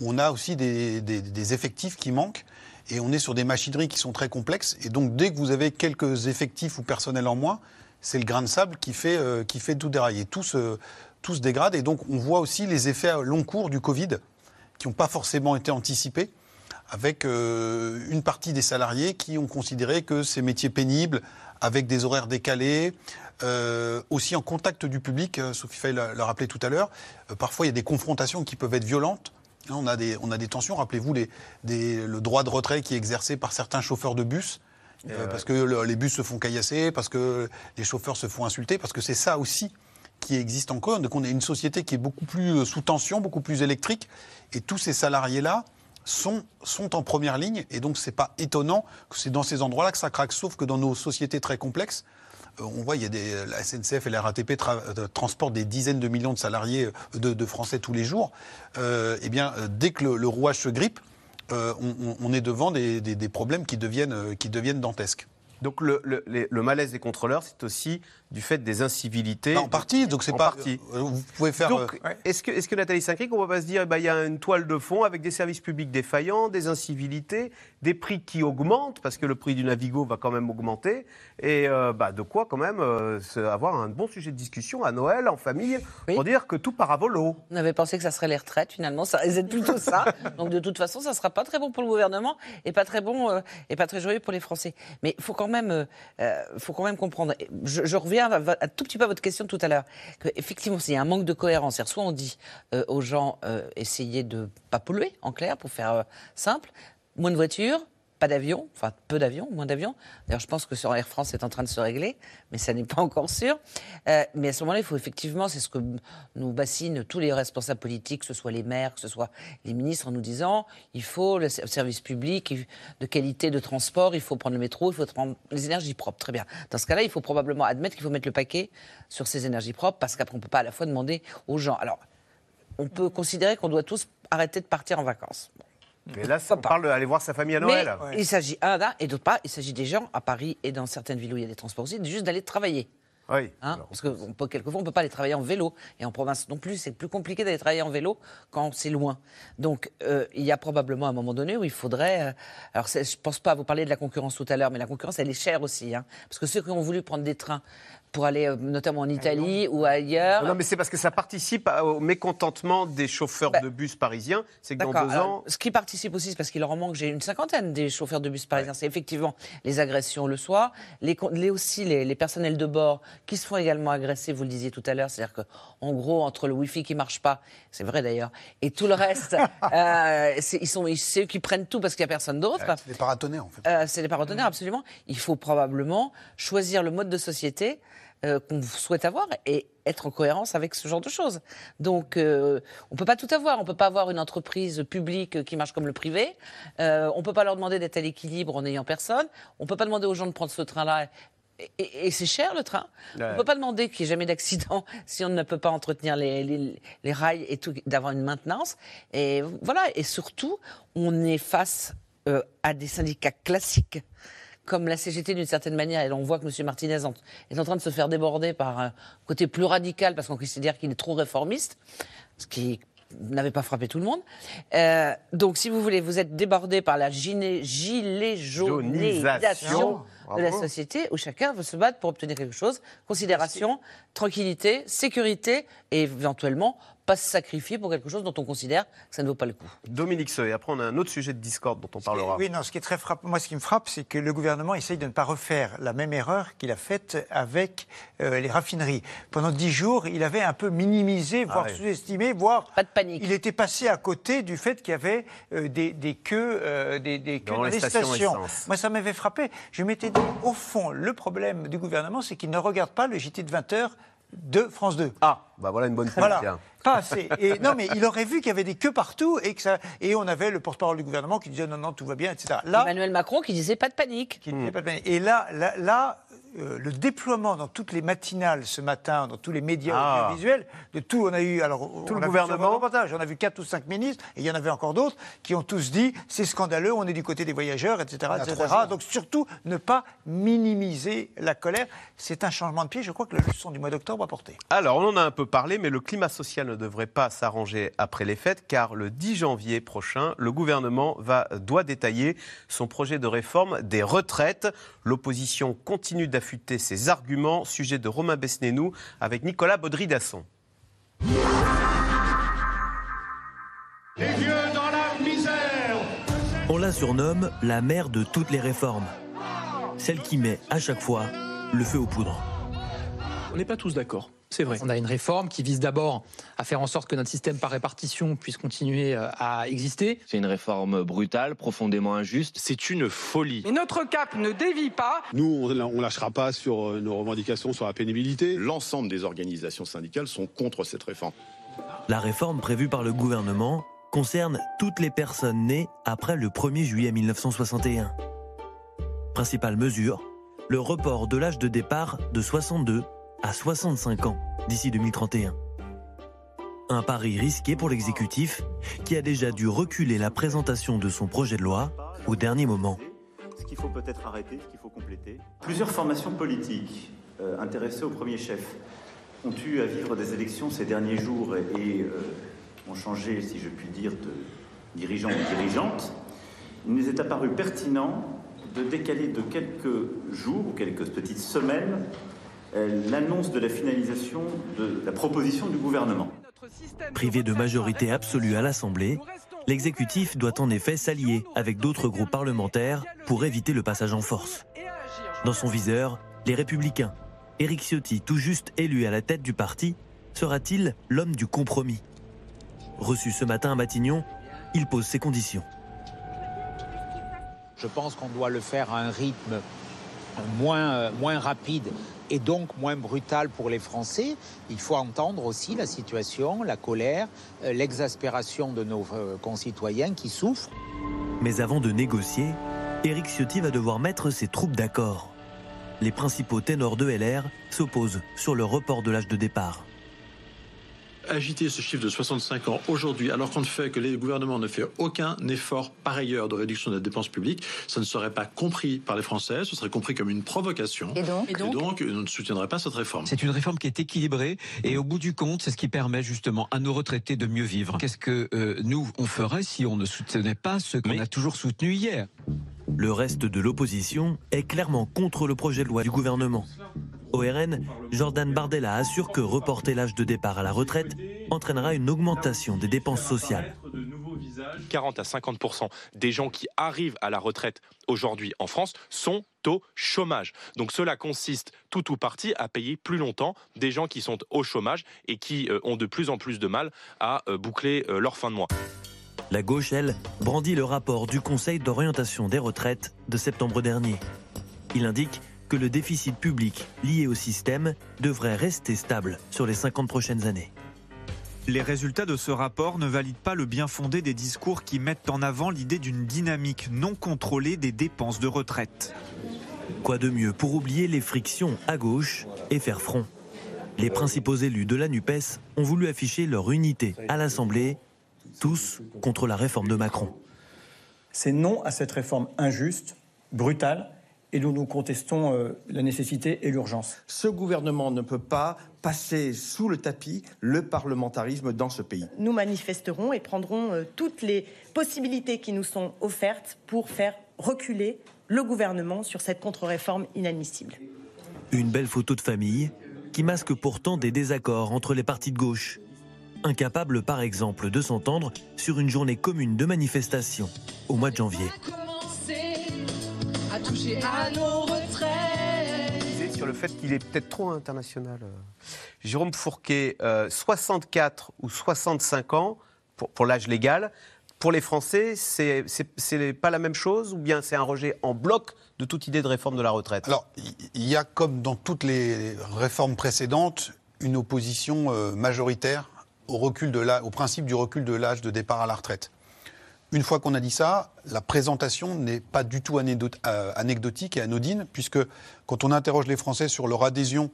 on a aussi des, effectifs qui manquent. Et on est sur des machineries qui sont très complexes. Et donc, dès que vous avez quelques effectifs ou personnel en moins, c'est le grain de sable qui fait, euh, tout dérailler. Tout se, dégrade. Et donc, on voit aussi les effets à long cours du Covid, qui n'ont pas forcément été anticipés, avec euh, une partie des salariés qui ont considéré que ces métiers pénibles, avec des horaires décalés, euh, aussi en contact du public, Sophie Fay l'a rappelé tout à l'heure, parfois il y a des confrontations qui peuvent être violentes. Hein, On a des, on a des tensions. Rappelez-vous les- des- le droit de retrait qui est exercé par certains chauffeurs de bus. euh, ouais. Parce que le- les bus se font caillasser, parce que les chauffeurs se font insulter, parce que c'est ça aussi qui existe encore. Donc on est une société qui est beaucoup plus euh, sous tension, beaucoup plus électrique. Et tous ces salariés-là sont, sont en première ligne. Et donc c'est pas étonnant que c'est dans ces endroits-là que ça craque. Sauf que dans nos sociétés très complexes, euh, on voit, il y a des, la SNCF et la RATP euh, transportent des dizaines de millions de salariés, euh, de, Français tous les jours. Euh, eh bien, euh, dès que le, rouage se grippe, euh, on, est devant des, des- problèmes qui deviennent, euh, qui deviennent dantesques. Donc le, le malaise des contrôleurs, c'est aussi du fait des incivilités. Bah, en partie, donc c'est En pas. partie. euh, Vous pouvez faire. Donc, euh, est-ce que, est que Nathalie Saint-Cric, on va pas se dire, eh ben, il y a une toile de fond avec des services publics défaillants, des incivilités, des prix qui augmentent, parce que le prix du Navigo va quand même augmenter, et euh, bah, de quoi quand même euh, avoir un bon sujet de discussion à Noël, en famille, pour dire que tout part à volo. On avait pensé que ça serait les retraites, finalement, ça risque d'être plutôt ça. Donc de toute façon, ça sera pas très bon pour le gouvernement et pas très bon euh, et pas très joyeux pour les Français. Mais il faut quand même, faut quand même comprendre. Je, je reviens à, vo- un tout petit peu à votre question tout à l'heure. Effectivement, s'il y a un manque de cohérence, soit on dit euh, aux gens euh, essayez de pas polluer, en clair, pour faire euh, simple, moins de voitures. Pas d'avions, enfin peu d'avions, moins d'avions. D'ailleurs, je pense que sur Air France, c'est en train de se régler, mais ça n'est pas encore sûr. Euh, mais à ce moment-là, il faut effectivement, c'est ce que nous bassinent tous les responsables politiques, que ce soit les maires, que ce soit les ministres, en nous disant il faut le ser- service public de qualité de transport, il faut prendre le métro, il faut prendre les énergies propres. Très bien. Dans ce cas-là, il faut probablement admettre qu'il faut mettre le paquet sur ces énergies propres, parce qu'après, on ne peut pas à la fois demander aux gens. Alors, on peut considérer qu'on doit tous arrêter de partir en vacances. Mais là, on parle d'aller voir sa famille à Noël. Mais il s'agit, un, d'un, et d'autre part, il s'agit des gens à Paris et dans certaines villes où il y a des transports aussi, juste d'aller travailler. Oui. Hein, parce que on peut, quelquefois, on ne peut pas aller travailler en vélo. Et en province non plus, c'est plus compliqué d'aller travailler en vélo quand c'est loin. Donc, euh, il y a probablement un moment donné où il faudrait. euh, alors, je ne pense pas, vous parler de la concurrence tout à l'heure, mais la concurrence, elle est chère aussi. hein. parce que ceux qui ont voulu prendre des trains pour aller euh, notamment en Italie ou ailleurs. Non, mais c'est parce que ça participe au mécontentement des chauffeurs de bus parisiens. C'est que dans deux Alors, ans. ce qui participe aussi, c'est parce qu'il leur en manque, j'ai une cinquantaine des chauffeurs de bus parisiens. C'est effectivement les agressions le soir, les, aussi les, les personnels de bord qui se font également agresser, vous le disiez tout à l'heure. C'est-à-dire qu'en gros, entre le Wi-Fi qui marche pas, c'est vrai d'ailleurs, et tout le reste, euh, c'est- ils sont, c'est eux qui prennent tout parce qu'il n'y a personne d'autre. Les paratonnerres, en fait. Euh, c'est les paratonnerres, absolument. Il faut probablement choisir le mode de société euh, qu'on souhaite avoir et être en cohérence avec ce genre de choses. Donc, euh, on peut pas tout avoir. On peut pas avoir une entreprise publique qui marche comme le privé. Euh, on peut pas leur demander d'être à l'équilibre en n'ayant personne. On peut pas demander aux gens de prendre ce train-là. Et, c'est cher le train. Ouais. On peut pas demander qu'il n'y ait jamais d'accident si on ne peut pas entretenir les, les- les rails et tout, d'avoir une maintenance. Et voilà. Et surtout, on est face euh, à des syndicats classiques comme la CGT d'une certaine manière, et on voit que M. Martinez est en train de se faire déborder par un côté plus radical parce qu'on considère qu'il est trop réformiste, ce qui n'avait pas frappé tout le monde. Euh, donc, si vous voulez, vous êtes débordé par la gilet, jaunisation de la société où chacun veut se battre pour obtenir quelque chose. Considération, tranquillité, sécurité et éventuellement pas se sacrifier pour quelque chose dont on considère que ça ne vaut pas le coup. Dominique Seux, et après on a un autre sujet de discorde dont on parlera. Oui, non, ce qui est très frappant, moi ce qui me frappe, c'est que le gouvernement essaye de ne pas refaire la même erreur qu'il a faite avec euh, les raffineries. Pendant dix jours, il avait un peu minimisé, voire oui. sous-estimé, voire... Pas de panique. Il était passé à côté du fait qu'il y avait euh, des, des queues, euh, des, des queues Dans dans les stations. Moi, ça m'avait frappé. Je m'étais dit, au fond, le problème du gouvernement, c'est qu'il ne regarde pas le JT de 20 heures de France 2. Ah, bah voilà une bonne piste. Voilà. tiens. Pas assez. Et, non, mais il aurait vu qu'il y avait des queues partout et que ça. Et on avait le porte-parole du gouvernement qui disait non, non, tout va bien, etc. Là, Emmanuel Macron qui disait pas de panique. qui disait pas de panique. Et là, là, là, euh, le déploiement dans toutes les matinales ce matin, dans tous les médias Ah. audiovisuels, de tout, on a eu, alors, Tout on le gouvernement. reportage, on a vu quatre ou cinq ministres, et il y en avait encore d'autres, qui ont tous dit c'est scandaleux, on est du côté des voyageurs, etc. Etc. Donc surtout, ne pas minimiser la colère. C'est un changement de pied, je crois que la leçon du mois d'octobre a porté. Alors, on en a un peu parlé, mais le climat social ne devrait pas s'arranger après les fêtes, car le 10 janvier prochain, le gouvernement va, doit détailler son projet de réforme des retraites. L'opposition continue d'affûter ses arguments. Sujet de Romain Besnénou avec Nicolas Baudry-Dasson. Les vieux dans la misère On la surnomme la mère de toutes les réformes. Celle qui met à chaque fois le feu aux poudres. On n'est pas tous d'accord. C'est vrai. On a une réforme qui vise d'abord à faire en sorte que notre système par répartition puisse continuer euh, à exister. C'est une réforme brutale, profondément injuste. C'est une folie. Mais notre cap ne dévie pas. Nous, on ne lâchera pas sur euh, nos revendications sur la pénibilité. L'ensemble des organisations syndicales sont contre cette réforme. La réforme prévue par le gouvernement concerne toutes les personnes nées après le 1er juillet 1961. Principale mesure, le report de l'âge de départ de 62 à 65 ans d'ici 2031. Un pari risqué pour l'exécutif qui a déjà dû reculer la présentation de son projet de loi au dernier moment. Ce qu'il faut peut-être arrêter, ce qu'il faut compléter. Plusieurs formations politiques euh, intéressées au premier chef ont eu à vivre des élections ces derniers jours et, euh, ont changé, si je puis dire, de dirigeants ou dirigeantes. Il nous est apparu pertinent de décaler de quelques jours ou quelques petites semaines l'annonce de la finalisation de la proposition du gouvernement. Privé de majorité absolue à l'Assemblée, l'exécutif doit en effet s'allier avec d'autres groupes parlementaires pour éviter le passage en force. Dans son viseur, les Républicains. Éric Ciotti, tout juste élu à la tête du parti, sera-t-il l'homme du compromis? Reçu ce matin à Matignon, il pose ses conditions. Je pense qu'on doit le faire à un rythme moins, euh, moins rapide et donc moins brutal pour les Français. Il faut entendre aussi la situation, la colère, euh, l'exaspération de nos euh, concitoyens qui souffrent. Mais avant de négocier, Éric Ciotti va devoir mettre ses troupes d'accord. Les principaux ténors de LR s'opposent sur le report de l'âge de départ. Agiter ce chiffre de 65 ans aujourd'hui, alors qu'on ne fait que les gouvernements ne fait aucun effort par ailleurs de réduction de la dépense publique, ça ne serait pas compris par les Français, ce serait compris comme une provocation. Et donc Et donc, on ne soutiendrait pas cette réforme. C'est une réforme qui est équilibrée et au bout du compte, c'est ce qui permet justement à nos retraités de mieux vivre. Qu'est-ce que euh, nous, on ferait si on ne soutenait pas ce qu'on a toujours soutenu hier? Le reste de l'opposition est clairement contre le projet de loi du gouvernement. Au RN, Jordan Bardella assure que reporter l'âge de départ à la retraite entraînera une augmentation des dépenses sociales. 40 à 50% des gens qui arrivent à la retraite aujourd'hui en France sont au chômage. Donc cela consiste tout ou partie à payer plus longtemps des gens qui sont au chômage et qui euh, ont de plus en plus de mal à euh, boucler euh, leur fin de mois. La gauche, elle, brandit le rapport du Conseil d'orientation des retraites de septembre dernier. Il indique que le déficit public lié au système devrait rester stable sur les 50 prochaines années. Les résultats de ce rapport ne valident pas le bien fondé des discours qui mettent en avant l'idée d'une dynamique non contrôlée des dépenses de retraite. Quoi de mieux pour oublier les frictions à gauche et faire front? Les principaux élus de la NUPES ont voulu afficher leur unité à l'Assemblée, tous contre la réforme de Macron. C'est non à cette réforme injuste, brutale, et dont nous contestons euh, la nécessité et l'urgence. Ce gouvernement ne peut pas passer sous le tapis le parlementarisme dans ce pays. Nous manifesterons et prendrons euh, toutes les possibilités qui nous sont offertes pour faire reculer le gouvernement sur cette contre-réforme inadmissible. Une belle photo de famille qui masque pourtant des désaccords entre les partis de gauche. Incapables par exemple de s'entendre sur une journée commune de manifestation au mois de janvier. à toucher à nos retraites. sur le fait qu'il est peut-être trop international. euh. Jérôme Fourquet, euh, 64 ou 65 ans pour, pour l'âge légal. Pour les Français, c'est c'est- c'est pas la même chose ou bien c'est un rejet en bloc de toute idée de réforme de la retraite? Alors, il y a, comme dans toutes les réformes précédentes, une opposition euh, majoritaire au, recul de au principe du recul de l'âge de départ à la retraite. Une fois qu'on a dit ça, la présentation n'est pas du tout euh, anecdotique et anodine, puisque quand on interroge les Français sur leur adhésion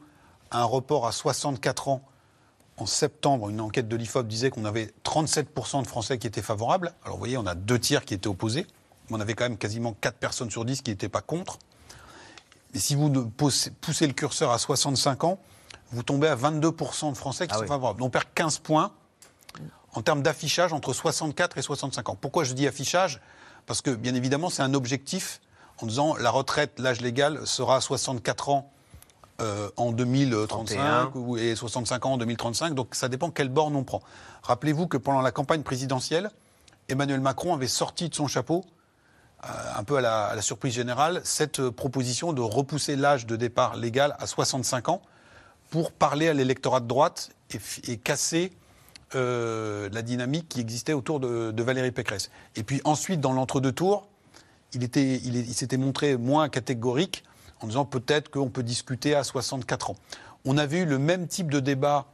à un report à 64 ans, en septembre, une enquête de l'IFOP disait qu'on avait 37% de Français qui étaient favorables. Alors vous voyez, on a deux tiers qui étaient opposés, mais on avait quand même quasiment 4 personnes sur 10 qui n'étaient pas contre. Et si vous poussez le curseur à 65 ans, vous tombez à 22% de Français qui sont favorables. Donc on perd 15 points en termes d'affichage entre 64 et 65 ans. Pourquoi je dis affichage? Parce que, bien évidemment, c'est un objectif en disant la retraite, l'âge légal sera à 64 ans euh, en 2035 ou- et 65 ans en 2035. Donc ça dépend quelle borne on prend. Rappelez-vous que pendant la campagne présidentielle, Emmanuel Macron avait sorti de son chapeau, euh, un peu à la, à la surprise générale, cette euh, proposition de repousser l'âge de départ légal à 65 ans pour parler à l'électorat de droite et, casser euh, la dynamique qui existait autour de, Valérie Pécresse. Et puis ensuite, dans l'entre-deux tours, il s'était montré moins catégorique en disant peut-être qu'on peut discuter à 64 ans. On avait eu le même type de débat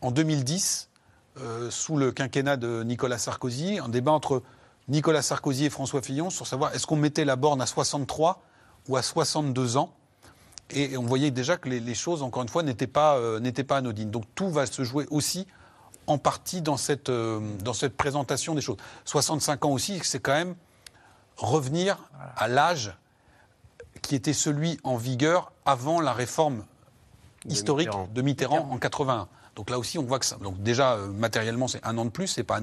en 2010, euh, sous le quinquennat de Nicolas Sarkozy, un débat entre Nicolas Sarkozy et François Fillon sur savoir est-ce qu'on mettait la borne à 63 ou à 62 ans. Et on voyait déjà que les, les choses, encore une fois, n'étaient pas, euh, n'étaient pas anodines. Donc tout va se jouer aussi en partie dans cette, euh, dans cette présentation des choses. 65 ans aussi, c'est quand même revenir à l'âge qui était celui en vigueur avant la réforme historique Mitterrand. de Mitterrand en 81. Donc là aussi, on voit que ça. Donc déjà, euh, matériellement, c'est un an de plus. C'est pas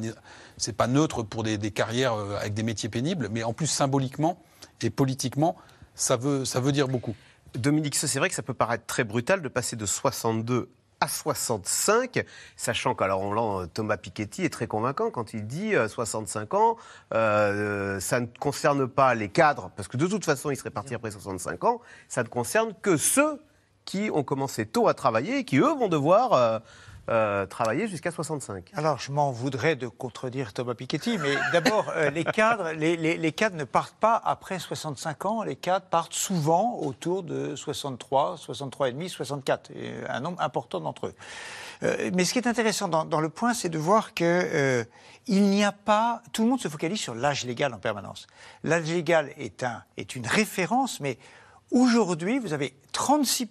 c'est pas neutre pour des, des carrières euh, avec des métiers pénibles, mais en plus symboliquement et politiquement, ça veut ça veut dire beaucoup. Dominique, c'est vrai que ça peut paraître très brutal de passer de 62 à 65, sachant qu'alors l'a, Thomas Piketty est très convaincant quand il dit euh, 65 ans, euh, ça ne concerne pas les cadres, parce que de toute façon ils seraient partis après 65 ans, ça ne concerne que ceux qui ont commencé tôt à travailler et qui eux vont devoir euh, euh, travailler jusqu'à 65. Alors, je m'en voudrais de contredire Thomas Piketty, mais d'abord, euh, les cadres, les, les- les cadres ne partent pas après 65 ans. Les cadres partent souvent autour de 63, 63 et demi, 64, et un nombre important d'entre eux. Euh, mais ce qui est intéressant dans, dans le point, c'est de voir que euh, il n'y a pas. Tout le monde se focalise sur l'âge légal en permanence. L'âge légal est un est une référence, mais aujourd'hui, vous avez 36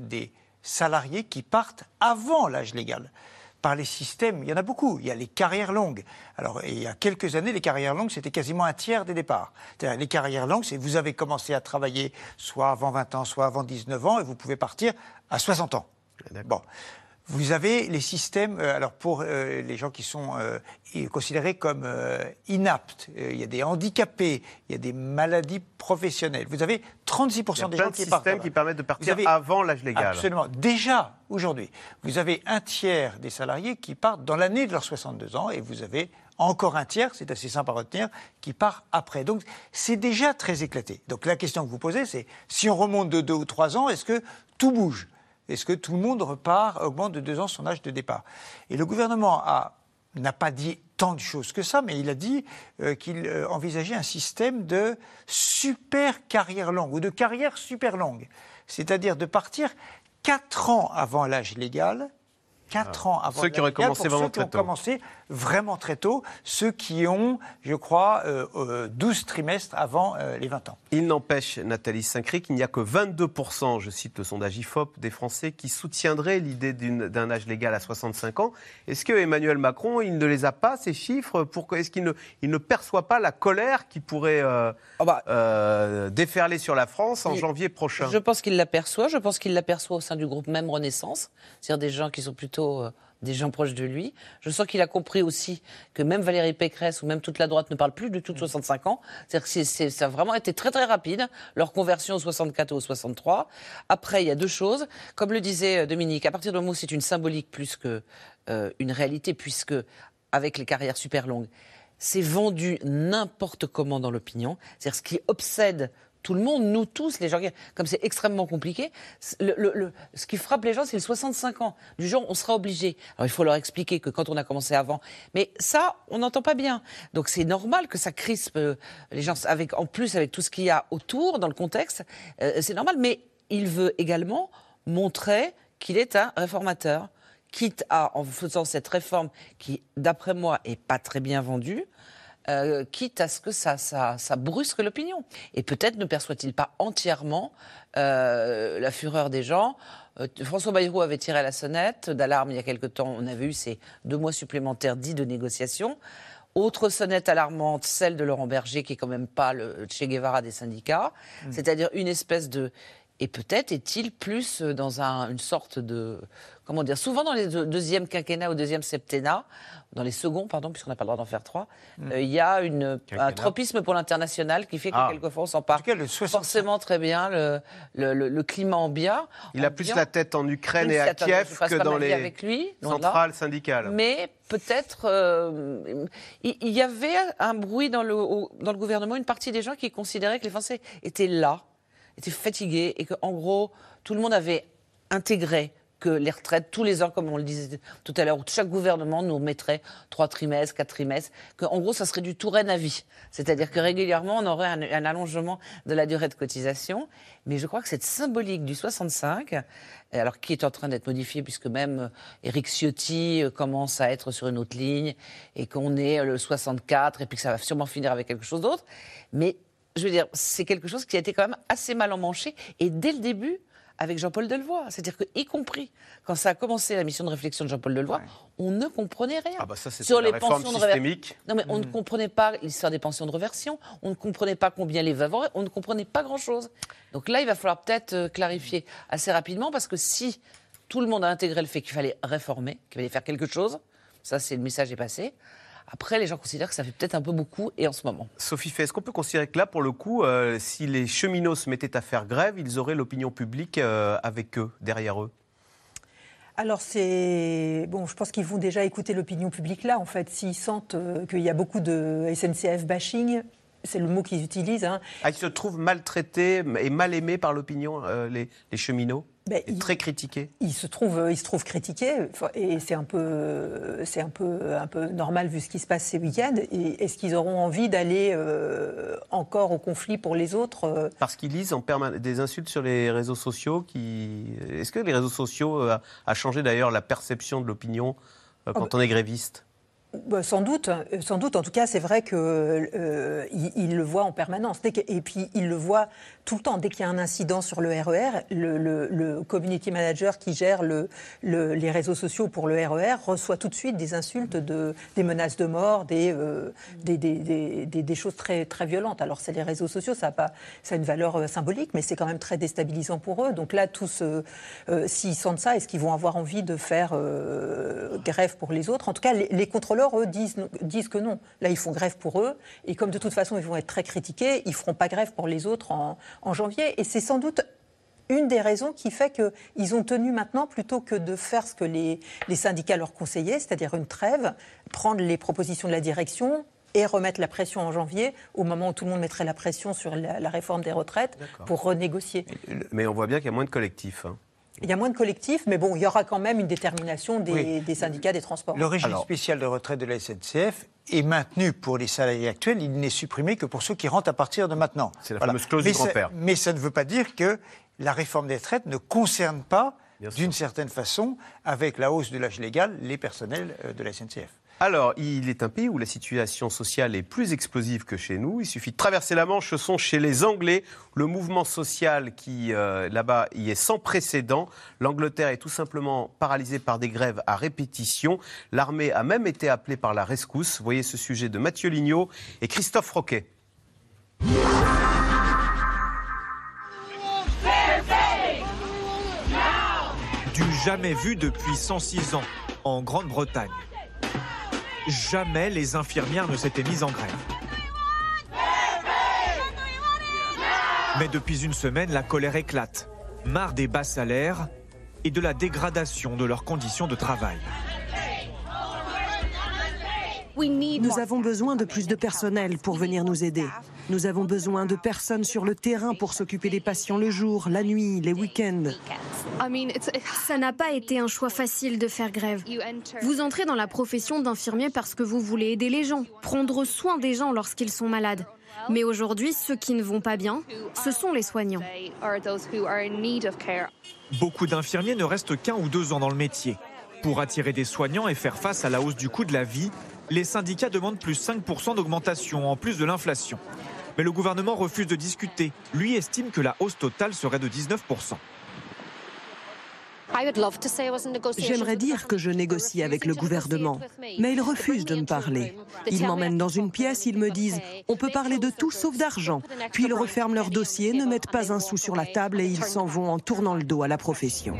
des salariés qui partent avant l'âge légal. Par les systèmes, il y en a beaucoup. Il y a les carrières longues. Alors, il y a quelques années, les carrières longues, c'était quasiment un tiers des départs. Les carrières longues, c'est vous avez commencé à travailler soit avant 20 ans, soit avant 19 ans, et vous pouvez partir à 60 ans. Bon. Vous avez les systèmes, euh, alors pour euh, les gens qui sont euh, considérés comme euh, inaptes, euh, il y a des handicapés, il y a des maladies professionnelles. Vous avez 36% Il y a des plein gens de qui partent. systèmes qui permettent de partir avant l'âge légal. Absolument. Déjà, aujourd'hui, vous avez un tiers des salariés qui partent dans l'année de leurs 62 ans et vous avez encore un tiers, c'est assez simple à retenir, qui part après. Donc c'est déjà très éclaté. Donc la question que vous posez, c'est si on remonte de deux ou trois ans, est-ce que tout bouge? Est-ce que tout le monde repart, augmente de deux ans son âge de départ? Et le gouvernement n'a pas dit tant de choses que ça, mais il a dit euh, qu'il euh, envisageait un système de super carrière longue ou de carrière super longue, c'est-à-dire de partir quatre ans avant l'âge légal. Quatre ans avant Ceux qui auraient légal commencé pour vraiment ceux qui très ont commencé vraiment très tôt, ceux qui ont, je crois, euh, euh, 12 trimestres avant euh, les 20 ans. Il n'empêche, Nathalie Saint-Cré, qu'il n'y a que 22%, je cite le sondage IFOP, des Français qui soutiendraient l'idée d'un âge légal à 65 ans. Est-ce que Emmanuel Macron, il ne les a pas, ces chiffres Pourquoi Est-ce qu'il ne, il ne perçoit pas la colère qui pourrait euh, euh, déferler sur la France en Il- janvier prochain? Je pense qu'il l'aperçoit. Je pense qu'il l'aperçoit au sein du groupe même Renaissance, c'est-à-dire des gens qui sont plutôt euh, des gens proches de lui. Je sens qu'il a compris aussi que même Valérie Pécresse ou même toute la droite ne parle plus du tout de 65 ans. C'est-à-dire que ça a vraiment été très très rapide, leur conversion au 64 ou au 63. Après, il y a deux choses. Comme le disait euh, Dominique, à partir du moment où c'est une symbolique plus que euh, une réalité, puisque avec les carrières super longues, c'est vendu n'importe comment dans l'opinion. C'est-à-dire ce qui obsède tout le monde, nous tous, les gens, comme c'est extrêmement compliqué, ce qui frappe les gens, c'est le 65 ans. Du genre, on sera obligé. Alors, il faut leur expliquer que quand on a commencé avant, mais ça, on n'entend pas bien. Donc, c'est normal que ça crispe euh, les gens, en plus, avec tout ce qu'il y a autour, dans le contexte, euh, c'est normal. Mais il veut également montrer qu'il est un réformateur, quitte à, en faisant cette réforme qui, d'après moi, est pas très bien vendue, euh, quitte à ce que ça, ça, ça brusque l'opinion. Et peut-être ne perçoit-il pas entièrement euh, la fureur des gens. Euh, François Bayrou avait tiré la sonnette d'alarme il y a quelque temps. On avait eu ces deux mois supplémentaires dits de négociation. Autre sonnette alarmante, celle de Laurent Berger, qui est quand même pas le Che Guevara des syndicats, Mm. c'est-à-dire une espèce de et peut-être est-il plus dans un- une sorte de comment dire souvent dans les deux- deuxièmes quinquennats ou deuxième septennat, dans les seconds pardon puisqu'on n'a pas le droit d'en faire trois, Mm. euh, il y a une, un Quinquennat. tropisme pour l'international qui fait que Ah. quelquefois on s'empare forcément très bien le, le, le- le climat ambiant. Il a plus la tête en Ukraine et à Kiev que pas dans les avec lui, centrales syndicales. Mais peut-être euh, il y avait un bruit dans le, au- dans le gouvernement, une partie des gens qui considéraient que les Français étaient là, étaient fatigués et qu'en gros tout le monde avait intégré que les retraites, tous les ans, comme on le disait tout à l'heure, chaque gouvernement nous mettrait trois trimestres, quatre trimestres, qu'en gros, ça serait du Touraine à vie. C'est-à-dire que régulièrement, on aurait un, un allongement de la durée de cotisation. Mais je crois que cette symbolique du 65, et alors qui est en train d'être modifiée, puisque même euh, Éric Ciotti euh, commence à être sur une autre ligne, et qu'on est euh, le 64, et puis que ça va sûrement finir avec quelque chose d'autre. Mais je veux dire, c'est quelque chose qui a été quand même assez mal emmanché, et dès le début, avec Jean-Paul Delevoye. C'est-à-dire que, y compris quand ça a commencé la mission de réflexion de Jean-Paul Delevoye, on ne comprenait rien. Ah bah ça, Sur la les pensions de systémique. Non, mais on ne Mm. comprenait pas l'histoire des pensions de reversion, on ne comprenait pas combien les veuves auraient, on ne comprenait pas grand-chose. Donc là, il va falloir peut-être euh, clarifier assez rapidement, parce que si tout le monde a intégré le fait qu'il fallait réformer, qu'il fallait faire quelque chose, ça, c'est le message est passé. Après, les gens considèrent que ça fait peut-être un peu beaucoup, et en ce moment. Sophie Fay, est-ce qu'on peut considérer que là, pour le coup, euh, si les cheminots se mettaient à faire grève, ils auraient l'opinion publique euh, avec eux, derrière eux? Alors c'est bon, je pense qu'ils vont déjà écouter l'opinion publique là. En fait, s'ils sentent euh, qu'il y a beaucoup de SNCF bashing, c'est le mot qu'ils utilisent. hein. Ah, ils se trouvent maltraités et mal aimés par l'opinion, euh, les, les cheminots? Ben, Très critiqués Ils se trouvent, ils se trouvent critiqués enfin, et c'est un peu, c'est un peu, un peu normal vu ce qui se passe ces week-ends. Est-ce qu'ils auront envie d'aller euh, encore au conflit pour les autres euh, Parce qu'ils lisent en permanence des insultes sur les réseaux sociaux. Qui... Est-ce que les réseaux sociaux euh, a changé d'ailleurs la perception de l'opinion euh, quand bah- on est gréviste? Bah, sans doute, euh, sans doute. En tout cas, c'est vrai euh, il, il le voit en permanence. Et puis, il le voit tout le temps. Dès qu'il y a un incident sur le RER, le, le- community manager qui gère le- le- les réseaux sociaux pour le RER reçoit tout de suite des insultes, de, des menaces de mort, des, euh, choses très, violentes. Alors, c'est les réseaux sociaux, ça a, a une valeur euh, symbolique, mais c'est quand même très déstabilisant pour eux. Donc là, tous, euh, euh, s'ils sentent ça, est-ce qu'ils vont avoir envie de faire grève pour les autres? En tout cas, les, contrôleurs, eux, disent, disent que non. Là, ils font grève pour eux. Et comme de toute façon, ils vont être très critiqués, ils feront pas grève pour les autres en, en janvier. Et c'est sans doute une des raisons qui fait qu'ils ont tenu maintenant, plutôt que de faire ce que les, les syndicats leur conseillaient, c'est-à-dire une trêve, prendre les propositions de la direction et remettre la pression en janvier, au moment où tout le monde mettrait la pression sur la, la réforme des retraites, pour renégocier. Mais on voit bien qu'il y a moins de collectifs. hein. Il y a moins de collectifs, mais bon, il y aura quand même une détermination des, Oui. des syndicats des transports. Le régime spécial de retraite de la SNCF est maintenu pour les salariés actuels. Il n'est supprimé que pour ceux qui rentrent à partir de maintenant. C'est la fameuse clause mais du ça- grand-père. Mais ça ne veut pas dire que la réforme des retraites ne concerne pas, d'une certaine façon, avec la hausse de l'âge légal, les personnels euh, de la SNCF. Alors, il est un pays où la situation sociale est plus explosive que chez nous. Il suffit de traverser la Manche, ce sont chez les Anglais. Le mouvement social qui, euh, là-bas, y est sans précédent. L'Angleterre est tout simplement paralysée par des grèves à répétition. L'armée a même été appelée par la rescousse. Voyez ce sujet de Mathieu Lignot et Christophe Roquet. Du jamais vu depuis 106 ans en Grande-Bretagne. Jamais les infirmières ne s'étaient mises en grève. Mais depuis une semaine, la colère éclate. Marre des bas salaires et de la dégradation de leurs conditions de travail. Nous avons besoin de plus de personnel pour venir nous aider. Nous avons besoin de personnes sur le terrain pour s'occuper des patients le jour, la nuit, les week-ends. Ça n'a pas été un choix facile de faire grève. Vous entrez dans la profession d'infirmier parce que vous voulez aider les gens, prendre soin des gens lorsqu'ils sont malades. Mais aujourd'hui, ceux qui ne vont pas bien, ce sont les soignants. Beaucoup d'infirmiers ne restent qu'un ou deux ans dans le métier. Pour attirer des soignants et faire face à la hausse du coût de la vie, Les syndicats demandent plus 5% d'augmentation en plus de l'inflation. Mais le gouvernement refuse de discuter. Lui estime que la hausse totale serait de 19%. J'aimerais dire que je négocie avec le gouvernement, mais ils refusent de me parler. Ils m'emmènent dans une pièce, ils me disent on peut parler de tout sauf d'argent. Puis ils referment leur dossier, ne mettent pas un sou sur la table et ils s'en vont en tournant le dos à la profession.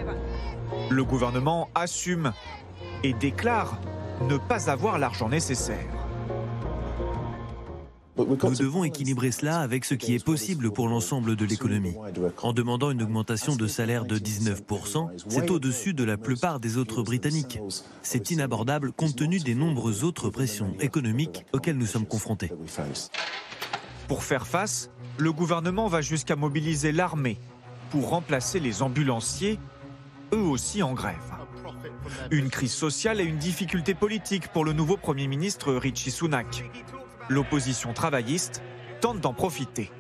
Le gouvernement assume et déclare ne pas avoir l'argent nécessaire. Nous devons équilibrer cela avec ce qui est possible pour l'ensemble de l'économie. En demandant une augmentation de salaire de 19%, c'est au-dessus de la plupart des autres Britanniques. C'est inabordable compte tenu des nombreuses autres pressions économiques auxquelles nous sommes confrontés. Pour faire face, le gouvernement va jusqu'à mobiliser l'armée pour remplacer les ambulanciers, eux aussi en grève. Une crise sociale et une difficulté politique pour le nouveau Premier ministre Richie Sunak. L'opposition travailliste tente d'en profiter.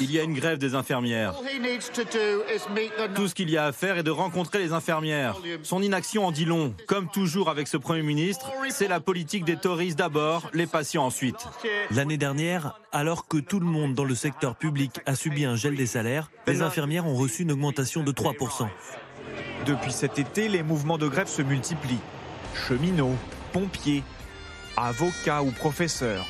Il y a une grève des infirmières. Tout ce qu'il y a à faire est de rencontrer les infirmières. Son inaction en dit long. Comme toujours avec ce Premier ministre, c'est la politique des Tories d'abord, les patients ensuite. L'année dernière, alors que tout le monde dans le secteur public a subi un gel des salaires, les infirmières ont reçu une augmentation de 3%. Depuis cet été, les mouvements de grève se multiplient. Cheminots, pompiers, avocats ou professeurs.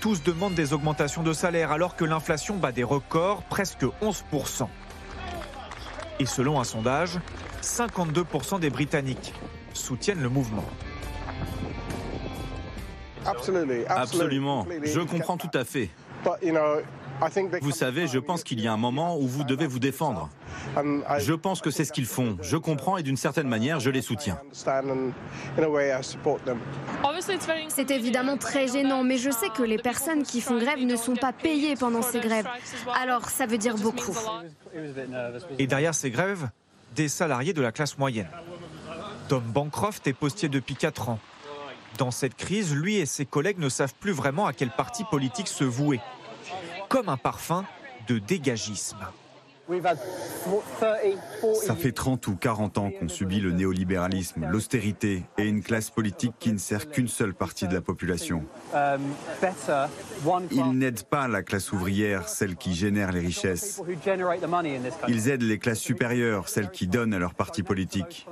Tous demandent des augmentations de salaire alors que l'inflation bat des records, presque 11%. Et selon un sondage, 52% des Britanniques soutiennent le mouvement. Absolument, je comprends tout à fait. Vous savez, je pense qu'il y a un moment où vous devez vous défendre. Je pense que c'est ce qu'ils font. Je comprends et d'une certaine manière, je les soutiens. C'est évidemment très gênant, mais je sais que les personnes qui font grève ne sont pas payées pendant ces grèves. Alors ça veut dire beaucoup. Et derrière ces grèves, des salariés de la classe moyenne. Tom Bancroft est postier depuis 4 ans. Dans cette crise, lui et ses collègues ne savent plus vraiment à quel parti politique se vouer comme un parfum de dégagisme. Ça fait 30 ou 40 ans qu'on subit le néolibéralisme, l'austérité et une classe politique qui ne sert qu'une seule partie de la population. Ils n'aident pas la classe ouvrière, celle qui génère les richesses. Ils aident les classes supérieures, celles qui donnent à leur parti politique.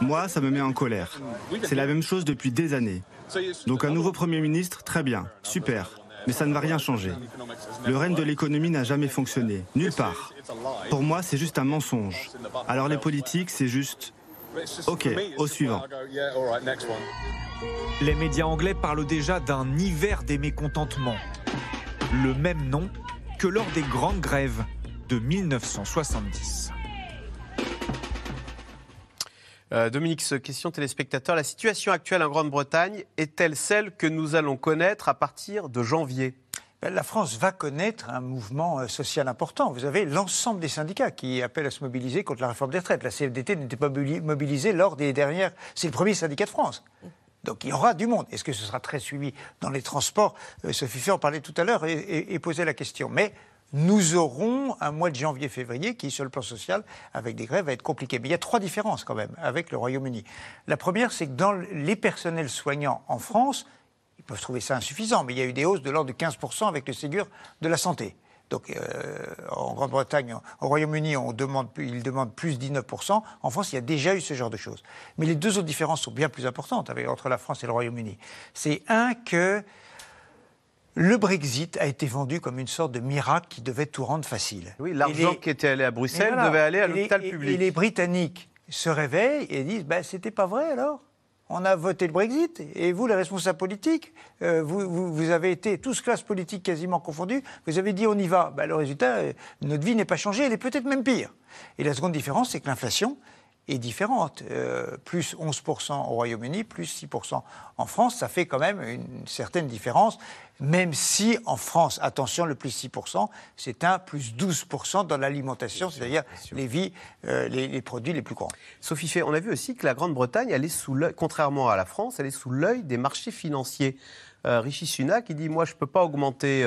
Moi, ça me met en colère. C'est la même chose depuis des années. Donc un nouveau Premier ministre, très bien, super. Mais ça ne va rien changer. Le règne de l'économie n'a jamais fonctionné, nulle part. Pour moi, c'est juste un mensonge. Alors les politiques, c'est juste... Ok, au suivant. Les médias anglais parlent déjà d'un hiver des mécontentements. Le même nom que lors des grandes grèves de 1970. Euh, Dominique, question téléspectateur. La situation actuelle en Grande-Bretagne est-elle celle que nous allons connaître à partir de janvier? Ben, la France va connaître un mouvement euh, social important. Vous avez l'ensemble des syndicats qui appellent à se mobiliser contre la réforme des retraites. La CFDT n'était pas mobilisée lors des dernières. C'est le premier syndicat de France. Donc il y aura du monde. Est-ce que ce sera très suivi dans les transports? Euh, Sophie Fay en parlait tout à l'heure et, et posait la question. Mais nous aurons un mois de janvier-février qui, sur le plan social, avec des grèves, va être compliqué. Mais il y a trois différences quand même avec le Royaume-Uni. La première, c'est que dans les personnels soignants en France, ils peuvent trouver ça insuffisant, mais il y a eu des hausses de l'ordre de 15% avec le Ségur de la santé. Donc euh, en Grande-Bretagne, au Royaume-Uni, demande, ils demandent plus 19%. En France, il y a déjà eu ce genre de choses. Mais les deux autres différences sont bien plus importantes avec, entre la France et le Royaume-Uni. C'est un que le Brexit a été vendu comme une sorte de miracle qui devait tout rendre facile. Oui, l'argent qui était allé à Bruxelles devait aller à l'hôpital public. Et les Britanniques se réveillent et disent ben, c'était pas vrai alors? On a voté le Brexit, et vous, les responsables politiques, euh, vous, avez été, tous classes politiques quasiment confondues, vous avez dit on y va. Ben, le résultat, euh, notre vie n'est pas changée, elle est peut-être même pire. Et la seconde différence, c'est que l'inflation, est différente. Euh, plus 11% au Royaume-Uni, plus 6% en France, ça fait quand même une certaine différence, même si en France, attention, le plus 6%, c'est un plus 12% dans l'alimentation, c'est-à-dire les vies, euh, les, produits les plus courants. Sophie Fay, on a vu aussi que la Grande-Bretagne, elle est sous contrairement à la France, elle est sous l'œil des marchés financiers. Euh, Rishi Sunak, il dit, moi, je ne peux pas augmenter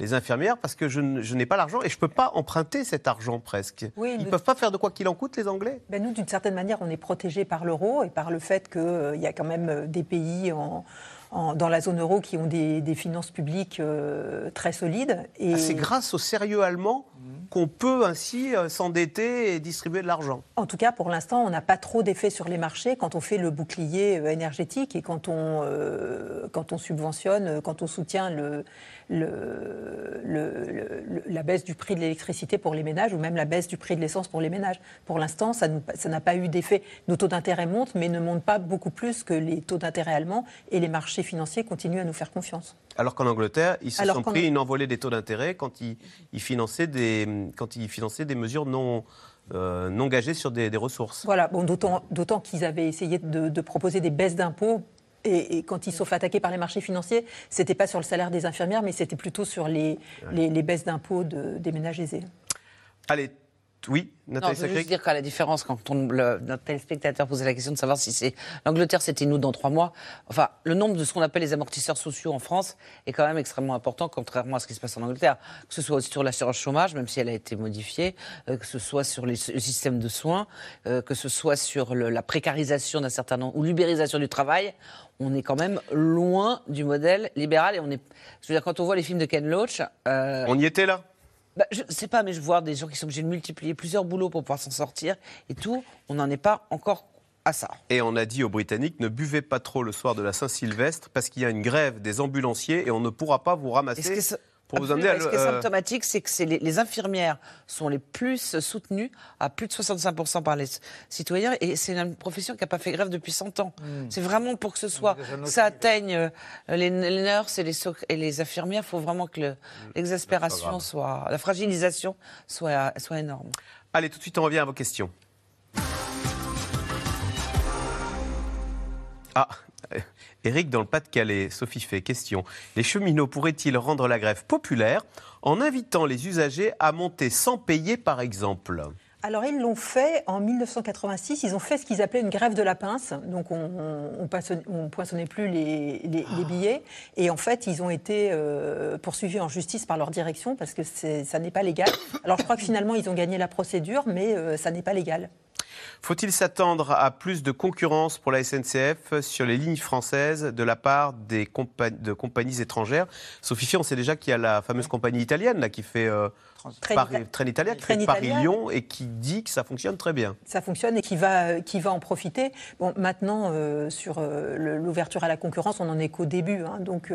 les infirmières parce que je, n'ai pas l'argent et je ne peux pas emprunter cet argent presque. Ils ne peuvent pas faire de quoi qu'il en coûte, les Anglais ben Nous, d'une certaine manière, on est protégés par l'euro et par le fait qu'il euh, y a quand même euh, des pays en, dans la zone euro qui ont des, finances publiques euh, très solides. Et... Ah, c'est grâce au sérieux allemand qu'on peut ainsi euh, s'endetter et distribuer de l'argent. En tout cas, pour l'instant, on n'a pas trop d'effet sur les marchés quand on fait le bouclier énergétique et quand on, quand on subventionne, quand on soutient le, le, la baisse du prix de l'électricité pour les ménages ou même la baisse du prix de l'essence pour les ménages. Pour l'instant, ça n'a pas eu d'effet. Nos taux d'intérêt montent, mais ne montent pas beaucoup plus que les taux d'intérêt allemands et les marchés financiers continuent à nous faire confiance. Alors qu'en Angleterre, ils se sont pris une envolée des taux d'intérêt quand ils, finançaient des, quand ils finançaient des mesures non, euh, non gagées sur des, ressources. Voilà, bon, d'autant qu'ils avaient essayé de, de proposer des baisses d'impôts et, quand ils sont fait attaquer par les marchés financiers, c'était pas sur le salaire des infirmières, mais c'était plutôt sur les, les, baisses d'impôts des ménages aisés. Allez, oui, Nathalie non, je veux juste dire qu'à la différence, quand on, le, notre téléspectateur posait la question de savoir si c'est l'Angleterre, c'était nous dans trois mois. Enfin, le nombre de ce qu'on appelle les amortisseurs sociaux en France est quand même extrêmement important, contrairement à ce qui se passe en Angleterre. Que ce soit sur l'assurance chômage, même si elle a été modifiée, euh, que ce soit sur les, le système de soins, euh, que ce soit sur le, la précarisation d'un certain nombre ou l'ubérisation du travail, on est quand même loin du modèle libéral. Et on est, je veux dire, quand on voit les films de Ken Loach, euh, on y était là. Bah, je sais pas, mais je vois des gens qui sont obligés de multiplier plusieurs boulots pour pouvoir s'en sortir et tout. On n'en est pas encore à ça. Et on a dit aux Britanniques ne buvez pas trop le soir de la Saint-Sylvestre parce qu'il y a une grève des ambulanciers et on ne pourra pas vous ramasser. Ce qui est symptomatique, c'est que les, infirmières sont les plus soutenues, à plus de 65% par les citoyens, et c'est une profession qui n'a pas fait grève depuis 100 ans. Hmm. C'est vraiment pour que ce soit, ça atteigne euh, les, nurses et les, et les infirmières, il faut vraiment que hmm. l'exaspération soit, la fragilisation soit, soit énorme. Allez, tout de suite, on revient à vos questions. Ah, Éric, dans le Pas-de-Calais, Sophie fait question. Les cheminots pourraient-ils rendre la grève populaire en invitant les usagers à monter sans payer, par exemple? Alors ils l'ont fait en 1986, ils ont fait ce qu'ils appelaient une grève de la pince, donc on ne poinçonnait plus les, billets, et en fait ils ont été euh, poursuivis en justice par leur direction parce que ça n'est pas légal. Alors je crois que finalement ils ont gagné la procédure, mais euh, ça n'est pas légal. Faut-il s'attendre à plus de concurrence pour la SNCF sur les lignes françaises de la part des de compagnies étrangères? Sophie, on sait déjà qu'il y a la fameuse compagnie italienne là, qui fait euh, Paris, Train Italia, qui fait Paris-Lyon et qui dit que ça fonctionne très bien. Ça fonctionne et qui va, qui va en profiter. Bon, maintenant, euh, sur euh, l'ouverture à la concurrence, on n'en est qu'au début. Hein, donc,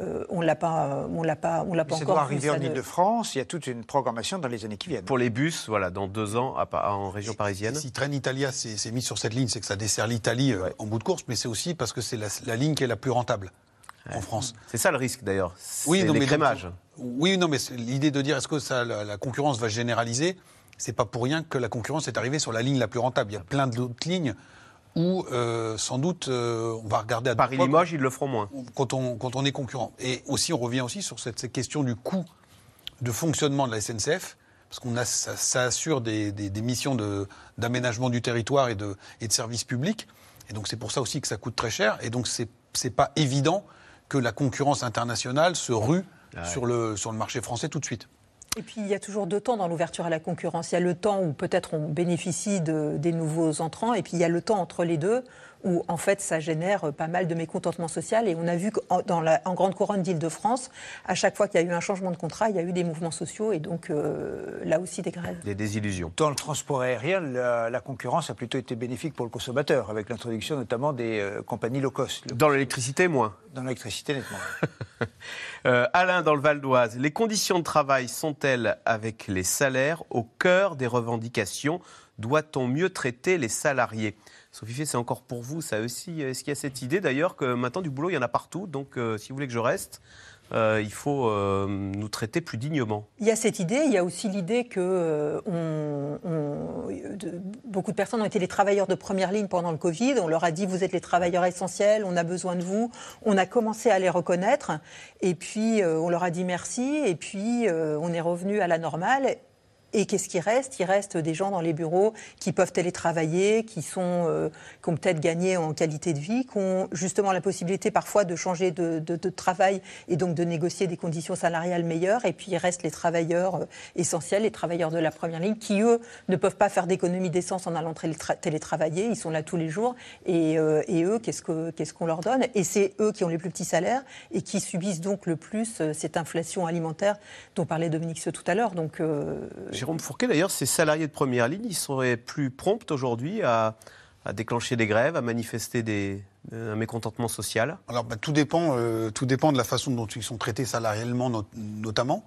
euh, on l'a pas, on l'a pas, on l'a pas ça encore. doit arriver en Ile-de-France. Il y a toute une programmation dans les années qui viennent. Pour les bus, voilà, dans deux ans en région parisienne. Si Train Italia s'est mis sur cette ligne, c'est que ça dessert l'Italie euh, en bout de course, mais c'est aussi parce que c'est la, ligne qui est la plus rentable. En France. C'est ça le risque d'ailleurs. Oui, non, l'écrémage. oui, non, mais l'idée de dire est-ce que ça, la, concurrence va généraliser, c'est pas pour rien que la concurrence est arrivée sur la ligne la plus rentable. Il y a plein d'autres lignes où euh, sans doute euh, on va regarder à Paris-Limoges, ils le feront moins. Quand on, quand on est concurrent. Et aussi, on revient aussi sur cette, question du coût de fonctionnement de la SNCF, parce qu'on a, ça, assure des, des, missions d'aménagement du territoire et de, et de services publics. Et donc c'est pour ça aussi que ça coûte très cher. Et donc c'est n'est pas évident que la concurrence internationale se rue sur, le, sur le marché français tout de suite. Et puis il y a toujours deux temps dans l'ouverture à la concurrence. Il y a le temps où peut-être on bénéficie de, des nouveaux entrants, et puis il y a le temps entre les deux où en fait ça génère pas mal de mécontentement social. Et on a vu qu'en dans la, en grande couronne d'Île-de-France, à chaque fois qu'il y a eu un changement de contrat, il y a eu des mouvements sociaux et donc euh, là aussi des grèves. Des désillusions. Dans le transport aérien, la, concurrence a plutôt été bénéfique pour le consommateur, avec l'introduction notamment des euh, compagnies low cost. Dans l'électricité, moins. Dans l'électricité, nettement. Euh, Alain, dans le Val d'Oise, les conditions de travail sont-elles, avec les salaires, au cœur des revendications? Doit-on mieux traiter les salariés? Sophie, c'est encore pour vous, ça aussi. Est-ce qu'il y a cette idée d'ailleurs que maintenant du boulot, il y en a partout, donc euh, si vous voulez que je reste, euh, il faut euh, nous traiter plus dignement. Il y a cette idée, il y a aussi l'idée que beaucoup de personnes ont été les travailleurs de première ligne pendant le Covid. On leur a dit vous êtes les travailleurs essentiels, on a besoin de vous. On a commencé à les reconnaître et puis on leur a dit merci et puis on est revenu à la normale Et qu'est-ce qui reste? Il reste des gens dans les bureaux qui peuvent télétravailler, qui, sont, euh, qui ont peut-être gagné en qualité de vie, qui ont justement la possibilité parfois de changer de, travail et donc de négocier des conditions salariales meilleures. Et puis il reste les travailleurs euh, essentiels, les travailleurs de la première ligne, qui eux ne peuvent pas faire d'économie d'essence en allant télétravailler. Ils sont là tous les jours. Et, euh, et eux, qu'est-ce qu'on ce qu'on leur donne? Et c'est eux qui ont les plus petits salaires et qui subissent donc le plus cette inflation alimentaire dont parlait Dominique Ce tout à l'heure. Donc Jérôme Fourquet, d'ailleurs, ces salariés de première ligne, ils seraient plus prompts aujourd'hui à, déclencher des grèves, à manifester des, un mécontentement social? Alors, bah, tout, dépend, euh, tout dépend de la façon dont ils sont traités salarialement, notamment.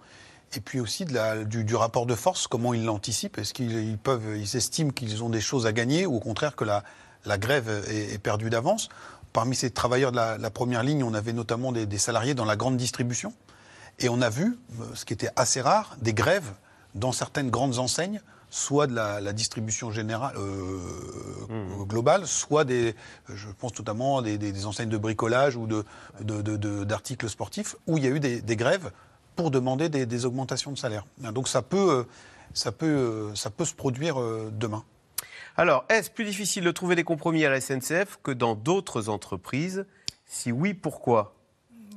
Et puis aussi du, rapport de force, comment ils l'anticipent. Est-ce qu'ils peuvent, ils estiment qu'ils ont des choses à gagner ou au contraire que la, grève est, perdue d'avance? Parmi ces travailleurs de la, première ligne, on avait notamment des, des, salariés dans la grande distribution. Et on a vu, euh, ce qui était assez rare, des grèves dans certaines grandes enseignes, soit de la, distribution générale euh, mmh. globale, soit des, je pense notamment des, des, enseignes de bricolage ou d'articles de, de, sportifs, où il y a eu des, grèves pour demander des, augmentations de salaire. Donc ça peut, ça peut, ça peut se produire euh, demain. Alors, est-ce plus difficile de trouver des compromis à la SNCF que dans d'autres entreprises? Si oui, pourquoi?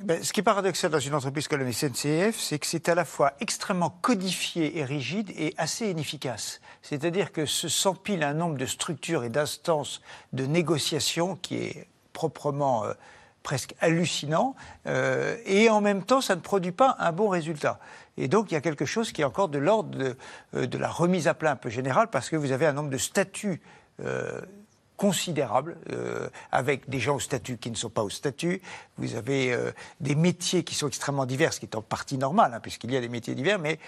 Ben, ce qui est paradoxal dans une entreprise comme la SNCF, c'est que c'est à la fois extrêmement codifié et rigide et assez inefficace. C'est-à-dire que ce s'empile un nombre de structures et d'instances de négociation qui est proprement euh, presque hallucinant, euh, et en même temps, ça ne produit pas un bon résultat. Et donc, il y a quelque chose qui est encore de l'ordre de, euh, la remise à plat un peu générale, parce que vous avez un nombre de statuts considérable, euh, avec des gens au statut qui ne sont pas au statut. Vous avez euh, des métiers qui sont extrêmement divers, ce qui est en partie normal, hein, puisqu'il y a des métiers divers, mais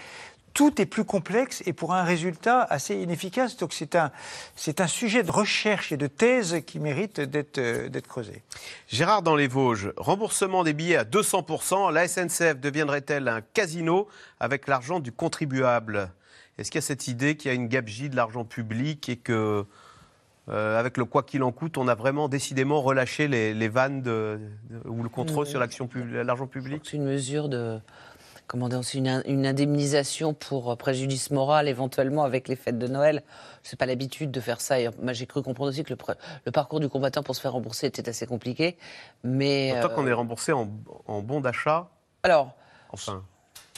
tout est plus complexe et pour un résultat assez inefficace. Donc c'est un, c'est un sujet de recherche et de thèse qui mérite d'être, euh, d'être creusé. Gérard dans les Vosges, remboursement des billets à 200%, la SNCF deviendrait-elle un casino avec l'argent du contribuable? Est-ce qu'il y a cette idée qu'il y a une gabegie de l'argent public et que euh, avec le quoi qu'il en coûte, on a vraiment décidément relâché les, vannes de, ou le contrôle sur l'action l'argent public C'est une mesure de comment dire, une, une, indemnisation pour préjudice moral éventuellement avec les fêtes de Noël. N'ai pas l'habitude de faire ça. j'ai cru comprendre aussi que le, parcours du combattant pour se faire rembourser était assez compliqué. Mais tant qu'on est remboursé en, en bon d'achat. Alors. Enfin.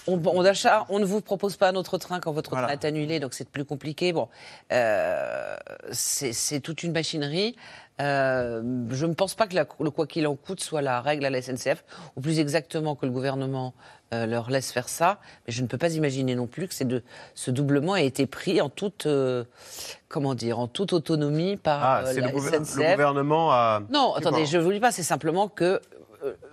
On, on, ne vous propose pas un autre train quand votre train est annulé, donc c'est plus compliqué. Bon, euh, c'est toute une machinerie. Euh, je ne pense pas que le quoi qu'il en coûte soit la règle à la SNCF, ou plus exactement que le gouvernement euh, leur laisse faire ça. Mais je ne peux pas imaginer non plus que ce doublement ait été pris en toute, comment dire, en toute autonomie par ah, la le SNCF. Le gouvernement a. Non, attendez, je ne vous dis pas. C'est simplement que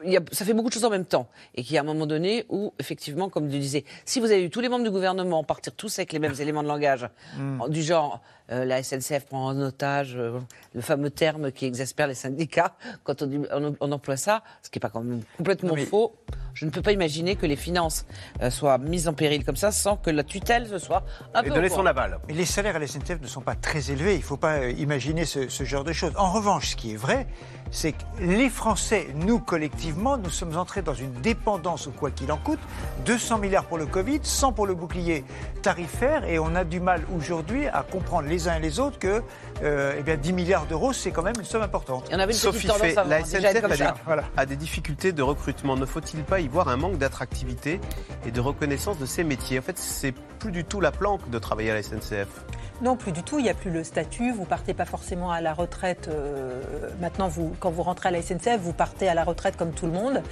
euh, ça fait beaucoup de choses en même temps. Et qu'il y a un moment donné où, effectivement, comme tu disais, si vous avez eu tous les membres du gouvernement partir tous avec les mêmes éléments de langage, hmm. du genre euh, la SNCF prend en otage euh, le fameux terme qui exaspère les syndicats quand on, emploie ça, ce qui n'est pas quand même complètement faux. Je ne peux pas imaginer que les finances soient mises en péril comme ça sans que la tutelle se soit un Et donner son aval. Mais les salaires à la SNCF ne sont pas très élevés. Il ne faut pas imaginer ce, ce genre de choses. En revanche, ce qui est vrai, c'est que les Français, nous collectivement, nous sommes entrés dans une dépendance au quoi qu'il en coûte. 200 milliards pour le Covid, 100 pour le bouclier tarifaire, et on a du mal aujourd'hui à comprendre les uns et les autres que euh, eh bien, 10 milliards d'euros, c'est quand même une somme importante. Il y en avait une Sophie fait, la SNCF a, des, a des difficultés de recrutement. Ne faut-il pas y voir un manque d'attractivité et de reconnaissance de ces métiers? En fait, c'est plus du tout la planque de travailler à la SNCF. Non, plus du tout. Il n'y a plus le statut. Vous partez pas forcément à la retraite. Euh, maintenant, vous, quand vous rentrez à la SNCF, vous partez à la retraite comme tout le monde.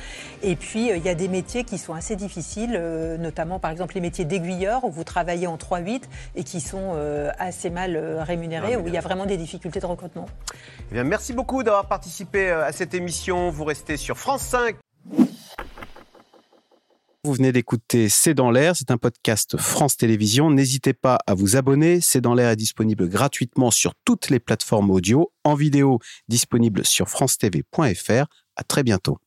Et puis, euh, il y a des métiers qui sont assez difficiles, euh, notamment par exemple les métiers d'aiguilleur, où vous travaillez en 3-8 et qui sont assez mal rémunérés, où il y a vraiment des difficultés de recrutement. Eh bien, merci beaucoup d'avoir participé à cette émission. Vous restez sur France 5. Vous venez d'écouter C'est dans l'air, c'est un podcast France Télévisions. N'hésitez pas à vous abonner. C'est dans l'air est disponible gratuitement sur toutes les plateformes audio, en vidéo disponible sur francetv.fr. À très bientôt.